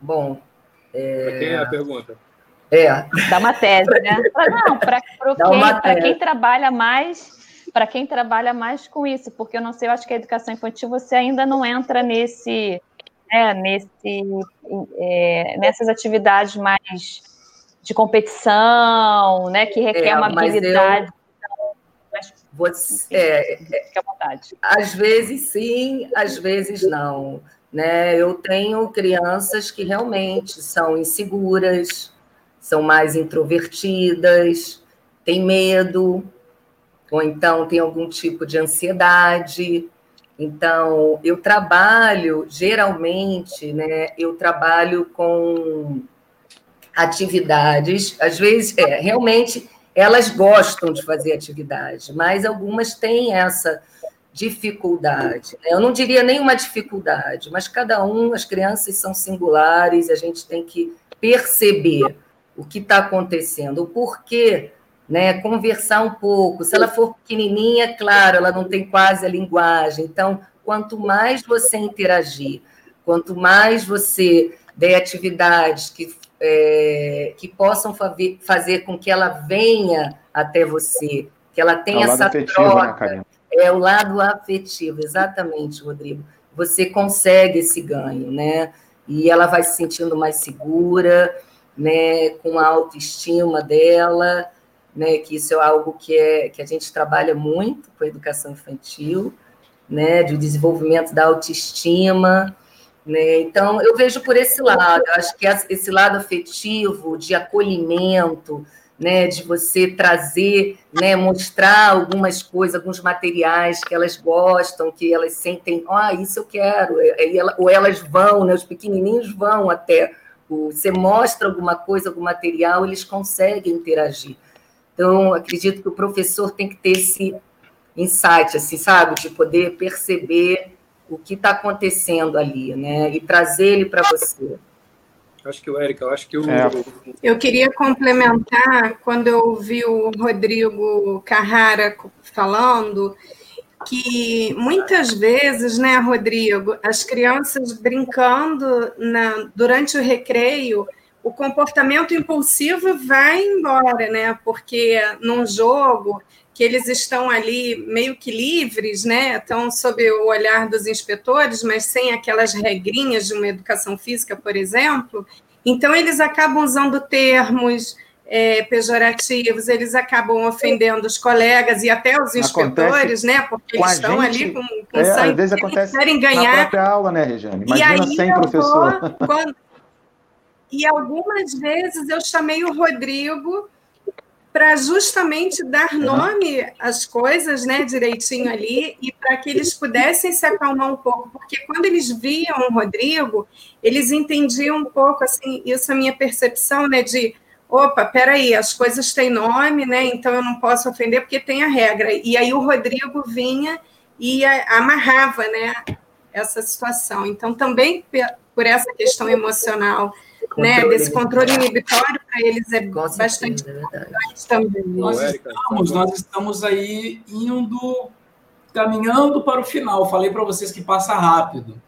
Bom, é... quem é a pergunta? É. Dá uma tese, né? Não, para quem, quem trabalha mais, para quem trabalha mais com isso, porque eu não sei, eu acho que a educação infantil você ainda não entra nesse, né, nesse, é, nessas atividades mais de competição, né, que requer é, uma habilidade. Eu... Você, é, Fique à vontade. Às vezes sim, às vezes não. Né? Eu tenho crianças que realmente são inseguras, são mais introvertidas, têm medo, ou então tem algum tipo de ansiedade. Então, eu trabalho, geralmente, né, eu trabalho com atividades, às vezes, é, realmente, elas gostam de fazer atividade, mas algumas têm essa dificuldade. Né? Eu não diria nenhuma dificuldade, mas cada um, as crianças são singulares, a gente tem que perceber o que está acontecendo, o porquê, né? Conversar um pouco. Se ela for pequenininha, claro, ela não tem quase a linguagem. Então, quanto mais você interagir, quanto mais você der atividades que, é, que possam fazer com que ela venha até você, que ela tenha é essa afetivo, né, troca. Né, é o lado afetivo, exatamente, Rodrigo. Você consegue esse ganho, né? E ela vai se sentindo mais segura, né, com a autoestima dela, né, que isso é algo que, é, que a gente trabalha muito com a educação infantil, né, de desenvolvimento da autoestima, né, então eu vejo por esse lado, eu acho que esse lado afetivo, de acolhimento, né, de você trazer, né, mostrar algumas coisas, alguns materiais que elas gostam, que elas sentem, ah, isso eu quero, ou elas vão, né, os pequenininhos vão até você mostra alguma coisa, algum material, eles conseguem interagir. Então, acredito que o professor tem que ter esse insight, assim, sabe, de poder perceber o que está acontecendo ali, né, e trazer ele para você. Acho que o Érica, eu acho que o. É. Eu queria complementar, quando eu ouvi o Rodrigo Carrara falando, que muitas vezes, né, Rodrigo, as crianças brincando na, durante o recreio, o comportamento impulsivo vai embora, né? Porque num jogo que eles estão ali meio que livres, né? Estão sob o olhar dos inspetores, mas sem aquelas regrinhas de uma educação física, por exemplo. Então eles acabam usando termos é, pejorativos, eles acabam ofendendo os colegas e até os inspetores, né? Porque eles estão gente, ali com, com é, sangue, às vezes acontece querem ganhar. Na aula, né, Regiane? Imagina e aí sem professor. Vou, quando... E algumas vezes eu chamei o Rodrigo para justamente dar nome às coisas, né, direitinho ali, e para que eles pudessem se acalmar um pouco, porque quando eles viam o Rodrigo, eles entendiam um pouco, assim, isso é a minha percepção, né, de opa, peraí, as coisas têm nome, né? Então eu não posso ofender porque tem a regra. E aí o Rodrigo vinha e amarrava, né? Essa situação. Então também por essa questão emocional, né? Desse controle inibitório para eles é bastante é importante também. Nós estamos, nós estamos aí indo caminhando para o final. Falei para vocês que passa rápido.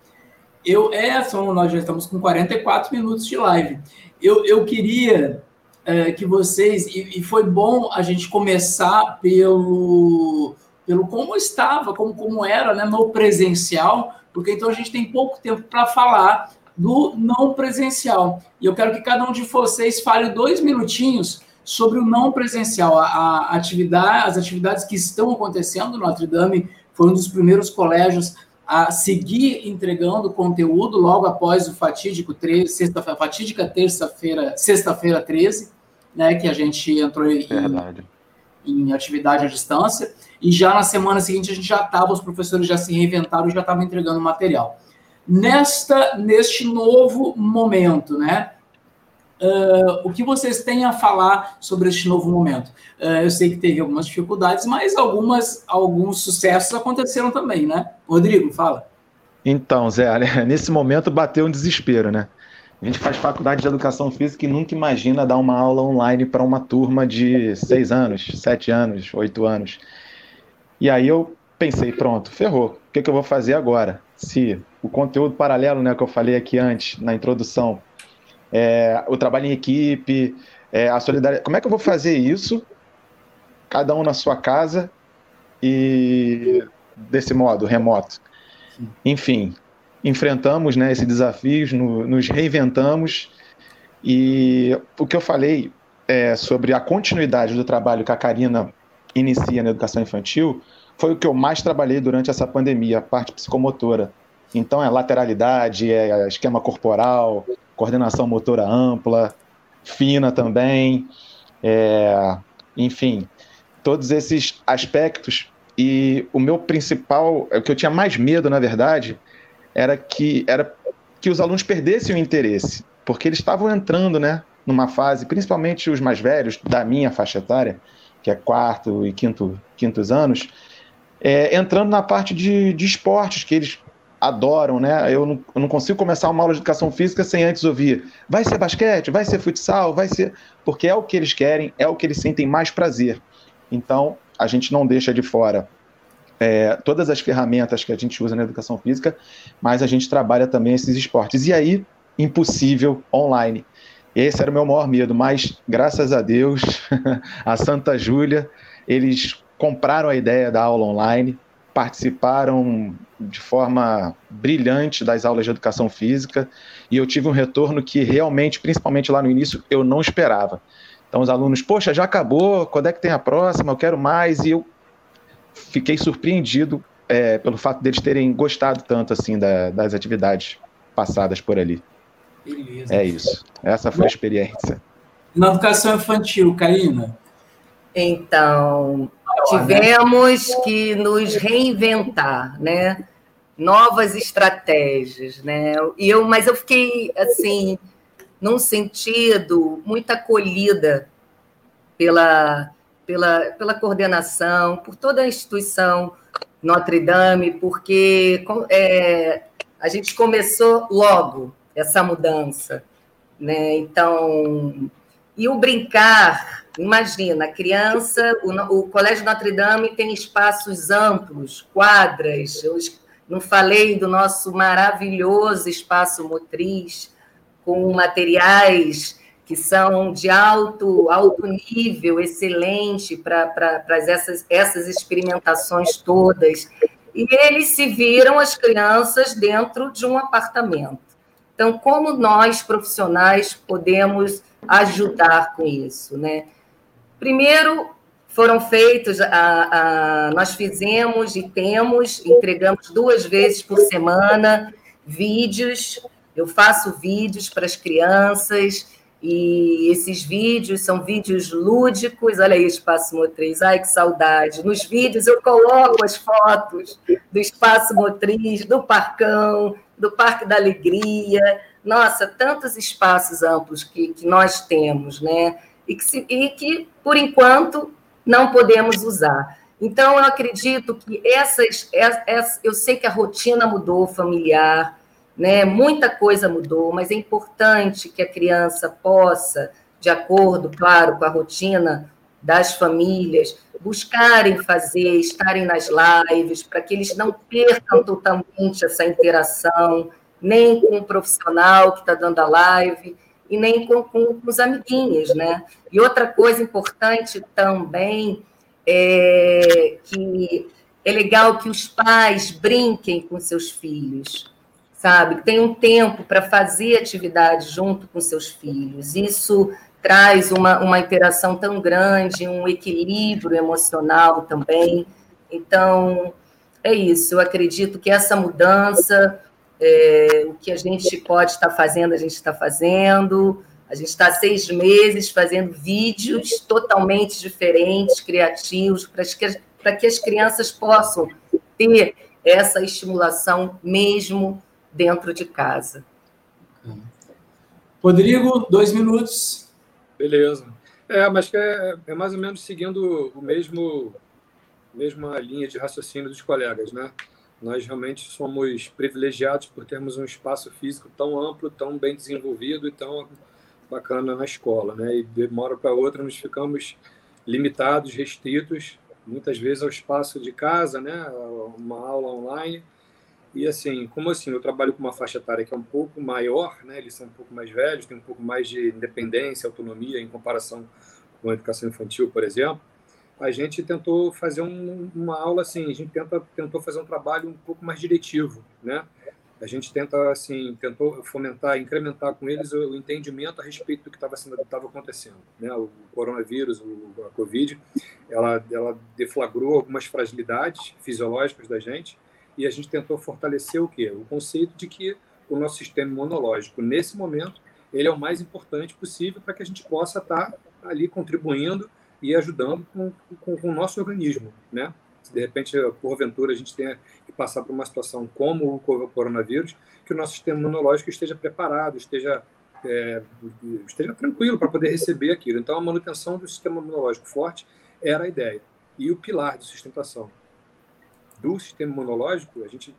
Eu, Edson, nós já estamos com 44 minutos de live. Eu, eu queria é, que vocês. E, e, foi bom a gente começar pelo, pelo como estava, como, como era né, no presencial, porque então a gente tem pouco tempo para falar do não presencial. E eu quero que cada um de vocês fale dois minutinhos sobre o não presencial, a, a atividade, as atividades que estão acontecendo. Notre Dame foi um dos primeiros colégios a seguir entregando conteúdo logo após o fatídico 13, sexta, fatídica terça-feira, sexta-feira 13, né, que a gente entrou em, em, atividade à distância, e já na semana seguinte a gente já estava, os professores já se reinventaram e já estavam entregando material. Nesta, neste novo momento, né, Uh, o que vocês têm a falar sobre este novo momento? Uh, eu sei que teve algumas dificuldades, mas algumas, alguns sucessos aconteceram também, né? Rodrigo, fala. Então, Zé, nesse momento bateu um desespero, né? A gente faz faculdade de educação física e nunca imagina dar uma aula online para uma turma de seis anos, sete anos, oito anos. E aí eu pensei, pronto, ferrou. O que, que eu vou fazer agora? Se o conteúdo paralelo, né, que eu falei aqui antes, na introdução, é, o trabalho em equipe, é, a solidariedade. Como é que eu vou fazer isso, cada um na sua casa e desse modo, remoto? Enfim, enfrentamos né, esses desafios, no, nos reinventamos e o que eu falei é, sobre a continuidade do trabalho que a Karina inicia na educação infantil foi o que eu mais trabalhei durante essa pandemia, a parte psicomotora. Então, é lateralidade, é esquema corporal, coordenação motora ampla, fina também, é, enfim, todos esses aspectos. E o meu principal, o que eu tinha mais medo, na verdade, era que, era que os alunos perdessem o interesse, porque eles estavam entrando, né, numa fase, principalmente os mais velhos, da minha faixa etária, que é quarto e quinto, quintos anos, é, entrando na parte de, de esportes, que eles adoram, né? Eu não, eu não, consigo começar uma aula de educação física sem antes ouvir. Vai ser basquete, vai ser futsal, vai ser. Porque é o que eles querem, é o que eles sentem mais prazer. Então, a gente não deixa de fora é, todas as ferramentas que a gente usa na educação física, mas a gente trabalha também esses esportes. E aí, impossível online. Esse era o meu maior medo, mas graças a Deus, a Santa Júlia, eles compraram a ideia da aula online, participaram de forma brilhante das aulas de educação física e eu tive um retorno que realmente, principalmente lá no início, eu não esperava. Então os alunos, poxa, já acabou, quando é que tem a próxima? Eu quero mais e eu fiquei surpreendido é, pelo fato deles terem gostado tanto assim da, das atividades passadas por ali. Beleza. É isso. Essa foi a experiência. Na educação infantil, Karina? Então, tivemos que nos reinventar, né? Novas estratégias, né? E eu, mas eu fiquei assim, num sentido muito acolhida pela, pela, pela coordenação, por toda a instituição Notre Dame, porque é, a gente começou logo essa mudança, né? Então, e o brincar Imagina, criança, o, o Colégio Notre Dame tem espaços amplos, quadras. Eu não falei do nosso maravilhoso espaço motriz, com materiais que são de alto, alto nível, excelente para essas, essas experimentações todas. E eles se viram, as crianças, dentro de um apartamento. Então, como nós, profissionais, podemos ajudar com isso, né? Primeiro, foram feitos, a, a, nós fizemos e temos, entregamos duas vezes por semana vídeos. Eu faço vídeos para as crianças e esses vídeos são vídeos lúdicos. Olha aí, espaço motriz, ai que saudade. Nos vídeos eu coloco as fotos do espaço motriz, do parcão, do Parque da Alegria. Nossa, tantos espaços amplos que, que nós temos, né? E que, se, e que, por enquanto, não podemos usar. Então, eu acredito que essas, essas, eu sei que a rotina mudou familiar, né? Muita coisa mudou, mas é importante que a criança possa, de acordo, claro, com a rotina das famílias, buscarem fazer, estarem nas lives, para que eles não percam totalmente essa interação, nem com o profissional que está dando a live, e nem com, com, com os amiguinhos, né? E outra coisa importante também é que é legal que os pais brinquem com seus filhos, sabe? Tem um tempo para fazer atividade junto com seus filhos. Isso traz uma, uma interação tão grande, um equilíbrio emocional também. Então, é isso. Eu acredito que essa mudança, é, o que a gente pode estar fazendo, a gente está fazendo. A gente está seis meses fazendo vídeos totalmente diferentes, criativos, para que, que as crianças possam ter essa estimulação mesmo dentro de casa. Rodrigo, dois minutos. Beleza. É, mas é, é mais ou menos seguindo o mesmo mesma linha de raciocínio dos colegas, né? Nós realmente somos privilegiados por termos um espaço físico tão amplo, tão bem desenvolvido e tão bacana na escola, né? E de uma hora para outra nos ficamos limitados, restritos, muitas vezes ao espaço de casa, né? Uma aula online. E assim, como assim, eu trabalho com uma faixa etária que é um pouco maior, né? Eles são um pouco mais velhos, têm um pouco mais de independência, autonomia em comparação com a educação infantil, por exemplo a gente tentou fazer um, uma aula assim, a gente tenta, tentou fazer um trabalho um pouco mais diretivo, né? A gente tenta assim, tentou fomentar, incrementar com eles o, entendimento a respeito do que estava sendo, estava acontecendo, né? O coronavírus, o, a Covid, ela, ela deflagrou algumas fragilidades fisiológicas da gente e a gente tentou fortalecer o quê? O conceito de que o nosso sistema imunológico nesse momento ele é o mais importante possível para que a gente possa estar ali contribuindo e ajudando com, com, com, o nosso organismo, né? Se de repente, porventura, a gente tenha que passar por uma situação como o coronavírus, que o nosso sistema imunológico esteja preparado, esteja, é, esteja tranquilo para poder receber aquilo. Então, a manutenção do sistema imunológico forte era a ideia. E o pilar de sustentação do sistema imunológico, a gente,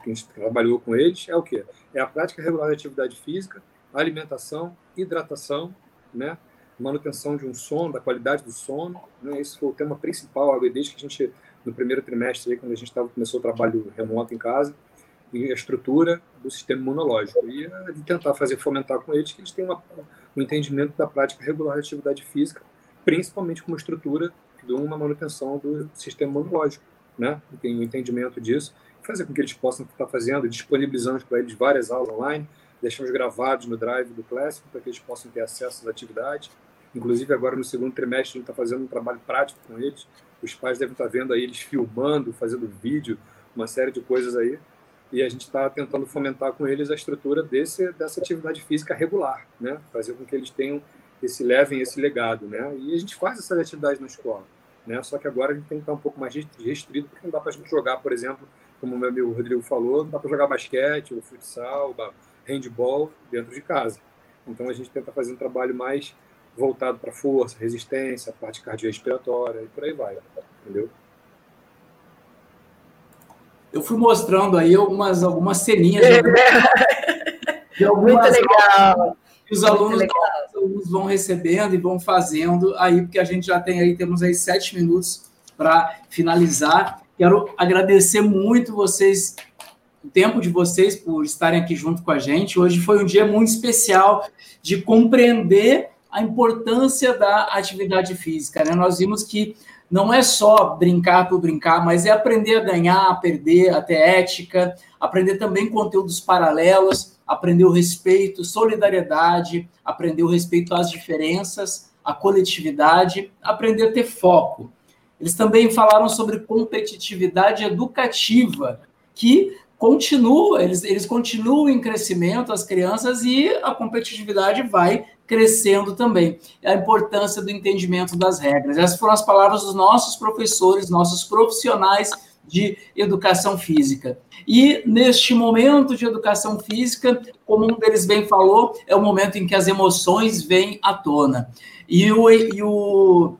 a gente trabalhou com eles, é o quê? É a prática regular de atividade física, alimentação, hidratação, né? Manutenção de um sono, da qualidade do sono. Né? Esse foi o tema principal desde que a gente, no primeiro trimestre, aí, quando a gente tava, começou o trabalho remoto em casa, e a estrutura do sistema imunológico. E é de tentar fazer fomentar com eles que eles tenham uma, um entendimento da prática regular de atividade física, principalmente como estrutura de uma manutenção do sistema imunológico. Né? Tem um entendimento disso, fazer com que eles possam estar fazendo, disponibilizando para eles várias aulas online, deixamos gravados no Drive do Classic para que eles possam ter acesso às atividades. Inclusive, agora no segundo trimestre, a gente está fazendo um trabalho prático com eles. Os pais devem estar tá vendo aí eles filmando, fazendo vídeo, uma série de coisas aí. E a gente está tentando fomentar com eles a estrutura desse, dessa atividade física regular, né? Fazer com que eles tenham esse levem esse legado, né? E a gente faz essas atividades na escola, né? Só que agora a gente tem que estar um pouco mais restrito, porque não dá para a gente jogar, por exemplo, como o meu amigo Rodrigo falou, não dá para jogar basquete, ou futsal, handball dentro de casa. Então a gente tenta fazer um trabalho mais voltado para força, resistência, parte cardiorrespiratória e por aí vai, entendeu? Eu fui mostrando aí algumas, algumas ceninhas de, algumas Muito legal. que os alunos, legal. os alunos vão recebendo e vão fazendo aí, porque a gente já tem aí, temos aí sete minutos para finalizar. Quero agradecer muito vocês o tempo de vocês por estarem aqui junto com a gente. Hoje foi um dia muito especial de compreender a importância da atividade física. Né? Nós vimos que não é só brincar por brincar, mas é aprender a ganhar, a perder, a ter ética, aprender também conteúdos paralelos, aprender o respeito, solidariedade, aprender o respeito às diferenças, a coletividade, aprender a ter foco. Eles também falaram sobre competitividade educativa, que continua, eles, eles continuam em crescimento, as crianças, e a competitividade vai crescendo também. A importância do entendimento das regras. Essas foram as palavras dos nossos professores, nossos profissionais de educação física. E neste momento de educação física, como um deles bem falou, é o momento em que as emoções vêm à tona. E o, e o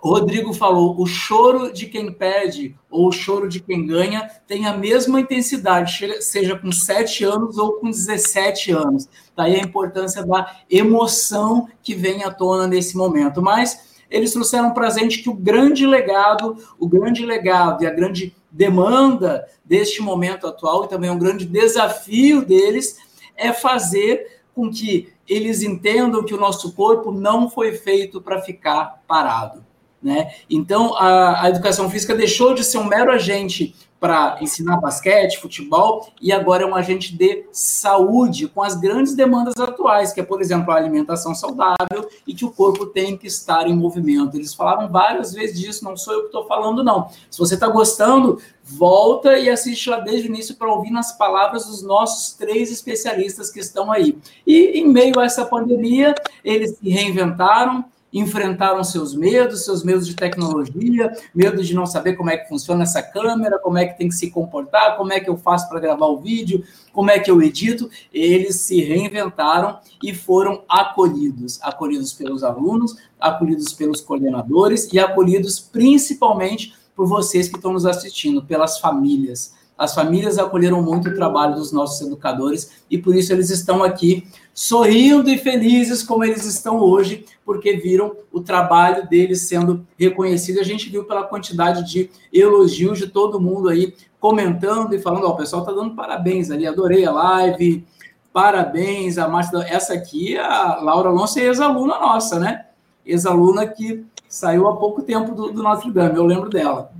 Rodrigo falou: o choro de quem perde ou o choro de quem ganha tem a mesma intensidade, seja com 7 anos ou com 17 anos. Daí a importância da emoção que vem à tona nesse momento. Mas eles trouxeram para a gente que o grande legado, o grande legado e a grande demanda deste momento atual, e também um grande desafio deles, é fazer com que eles entendam que o nosso corpo não foi feito para ficar parado Né? Então, a, a educação física deixou de ser um mero agente para ensinar basquete, futebol, e agora é um agente de saúde, com as grandes demandas atuais, que é, por exemplo, a alimentação saudável e que o corpo tem que estar em movimento. Eles falaram várias vezes disso, não sou eu que estou falando, não. Se você está gostando, volta e assiste lá desde o início para ouvir nas palavras dos nossos três especialistas que estão aí. E em meio a essa pandemia, eles se reinventaram, enfrentaram seus medos, seus medos de tecnologia, medo de não saber como é que funciona essa câmera, como é que tem que se comportar, como é que eu faço para gravar o vídeo, como é que eu edito. Eles se reinventaram e foram acolhidos, acolhidos pelos alunos, acolhidos pelos coordenadores e acolhidos principalmente por vocês que estão nos assistindo, pelas famílias. As famílias acolheram muito o trabalho dos nossos educadores e por isso eles estão aqui sorrindo e felizes como eles estão hoje, porque viram o trabalho deles sendo reconhecido. A gente viu pela quantidade de elogios de todo mundo aí comentando e falando: Ó, o pessoal está dando parabéns ali, adorei a live, parabéns. A Márcia, essa aqui, a Laura Alonso é ex-aluna nossa, né? Ex-aluna que saiu há pouco tempo do, do Notre Dame, eu lembro dela.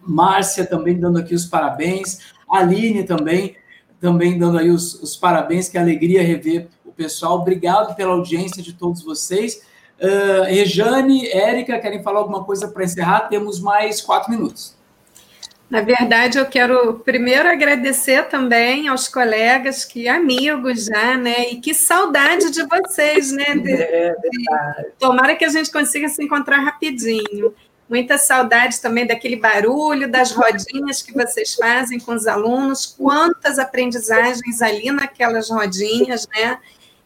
Márcia também dando aqui os parabéns, Aline também, também dando aí os, os parabéns, que alegria rever pessoal. Obrigado pela audiência de todos vocês. Uh, Rejane, Érica, querem falar alguma coisa para encerrar? Temos mais quatro minutos. Na verdade, eu quero primeiro agradecer também aos colegas, que amigos já, né? E que saudade de vocês, né? De, é verdade. Tomara que a gente consiga se encontrar rapidinho. Muita saudade também daquele barulho, das rodinhas que vocês fazem com os alunos, quantas aprendizagens ali naquelas rodinhas, né?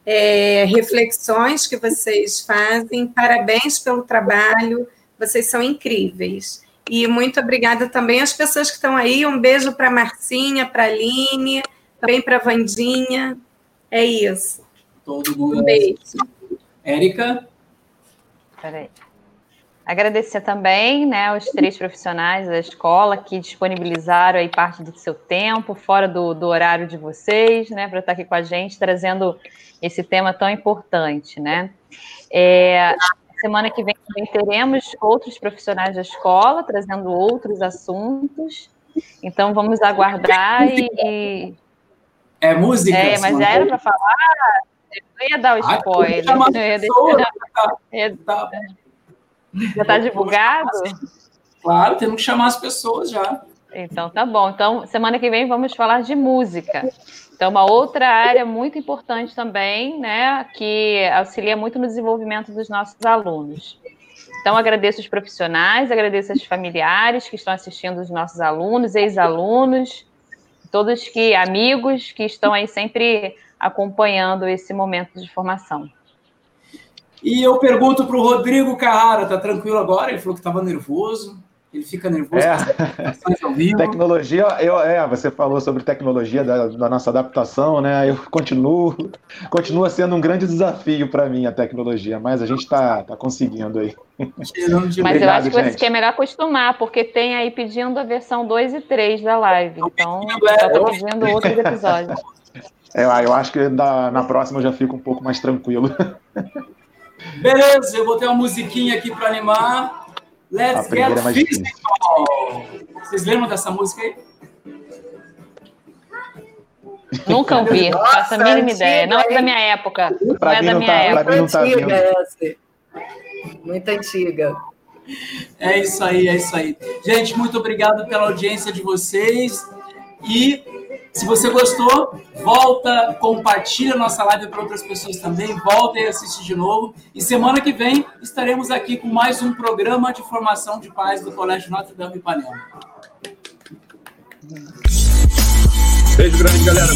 É, reflexões que vocês fazem. Parabéns pelo trabalho, vocês são incríveis. E muito obrigada também às pessoas que estão aí. Um beijo para Marcinha, para a Aline, também para a Vandinha. É isso. Todo mundo. Um beijo. Érica? Peraí. Agradecer também né, aos três profissionais da escola que disponibilizaram aí parte do seu tempo, fora do, do horário de vocês, né, para estar aqui com a gente, trazendo esse tema tão importante. Né? É, semana que vem também teremos outros profissionais da escola trazendo outros assuntos. Então vamos aguardar e. É música? É, mas já era para falar. Eu ia dar o spoiler. Ah, eu ia deixar... Já está divulgado? Claro, temos que chamar as pessoas já. Então tá bom. Então, semana que vem vamos falar de música. Então, uma outra área muito importante também, né, que auxilia muito no desenvolvimento dos nossos alunos. Então, agradeço os profissionais, agradeço os familiares que estão assistindo os nossos alunos, ex-alunos, todos que amigos que estão aí sempre acompanhando esse momento de formação. E eu pergunto para o Rodrigo Carrara, tá tranquilo agora? Ele falou que estava nervoso. Ele fica nervoso é. Tecnologia, eu, é, você falou sobre tecnologia da, da, nossa adaptação, né? Eu continuo, continua sendo um grande desafio para mim a tecnologia, mas a gente está tá conseguindo aí. Mas Obrigado, eu acho que gente. você é melhor acostumar, porque tem aí pedindo a versão 2 e 3 da live. Então, só estou pedindo outros episódios. É, eu acho que na, na próxima eu já fico um pouco mais tranquilo. Beleza, eu botei uma musiquinha aqui para animar. Let's get é physical. Vocês lembram dessa música aí? Nunca ouvi, não faço a mínima ideia. Não é da minha época. Pra não é da minha tá, época. Muito tá antiga essa. Muito antiga. É isso aí, é isso aí. Gente, muito obrigado pela audiência de vocês. E se você gostou, volta, compartilha nossa live para outras pessoas também, volta e assiste de novo. E semana que vem estaremos aqui com mais um programa de formação de paz do Colégio Notre Dame Ipanema. Beijo grande, galera.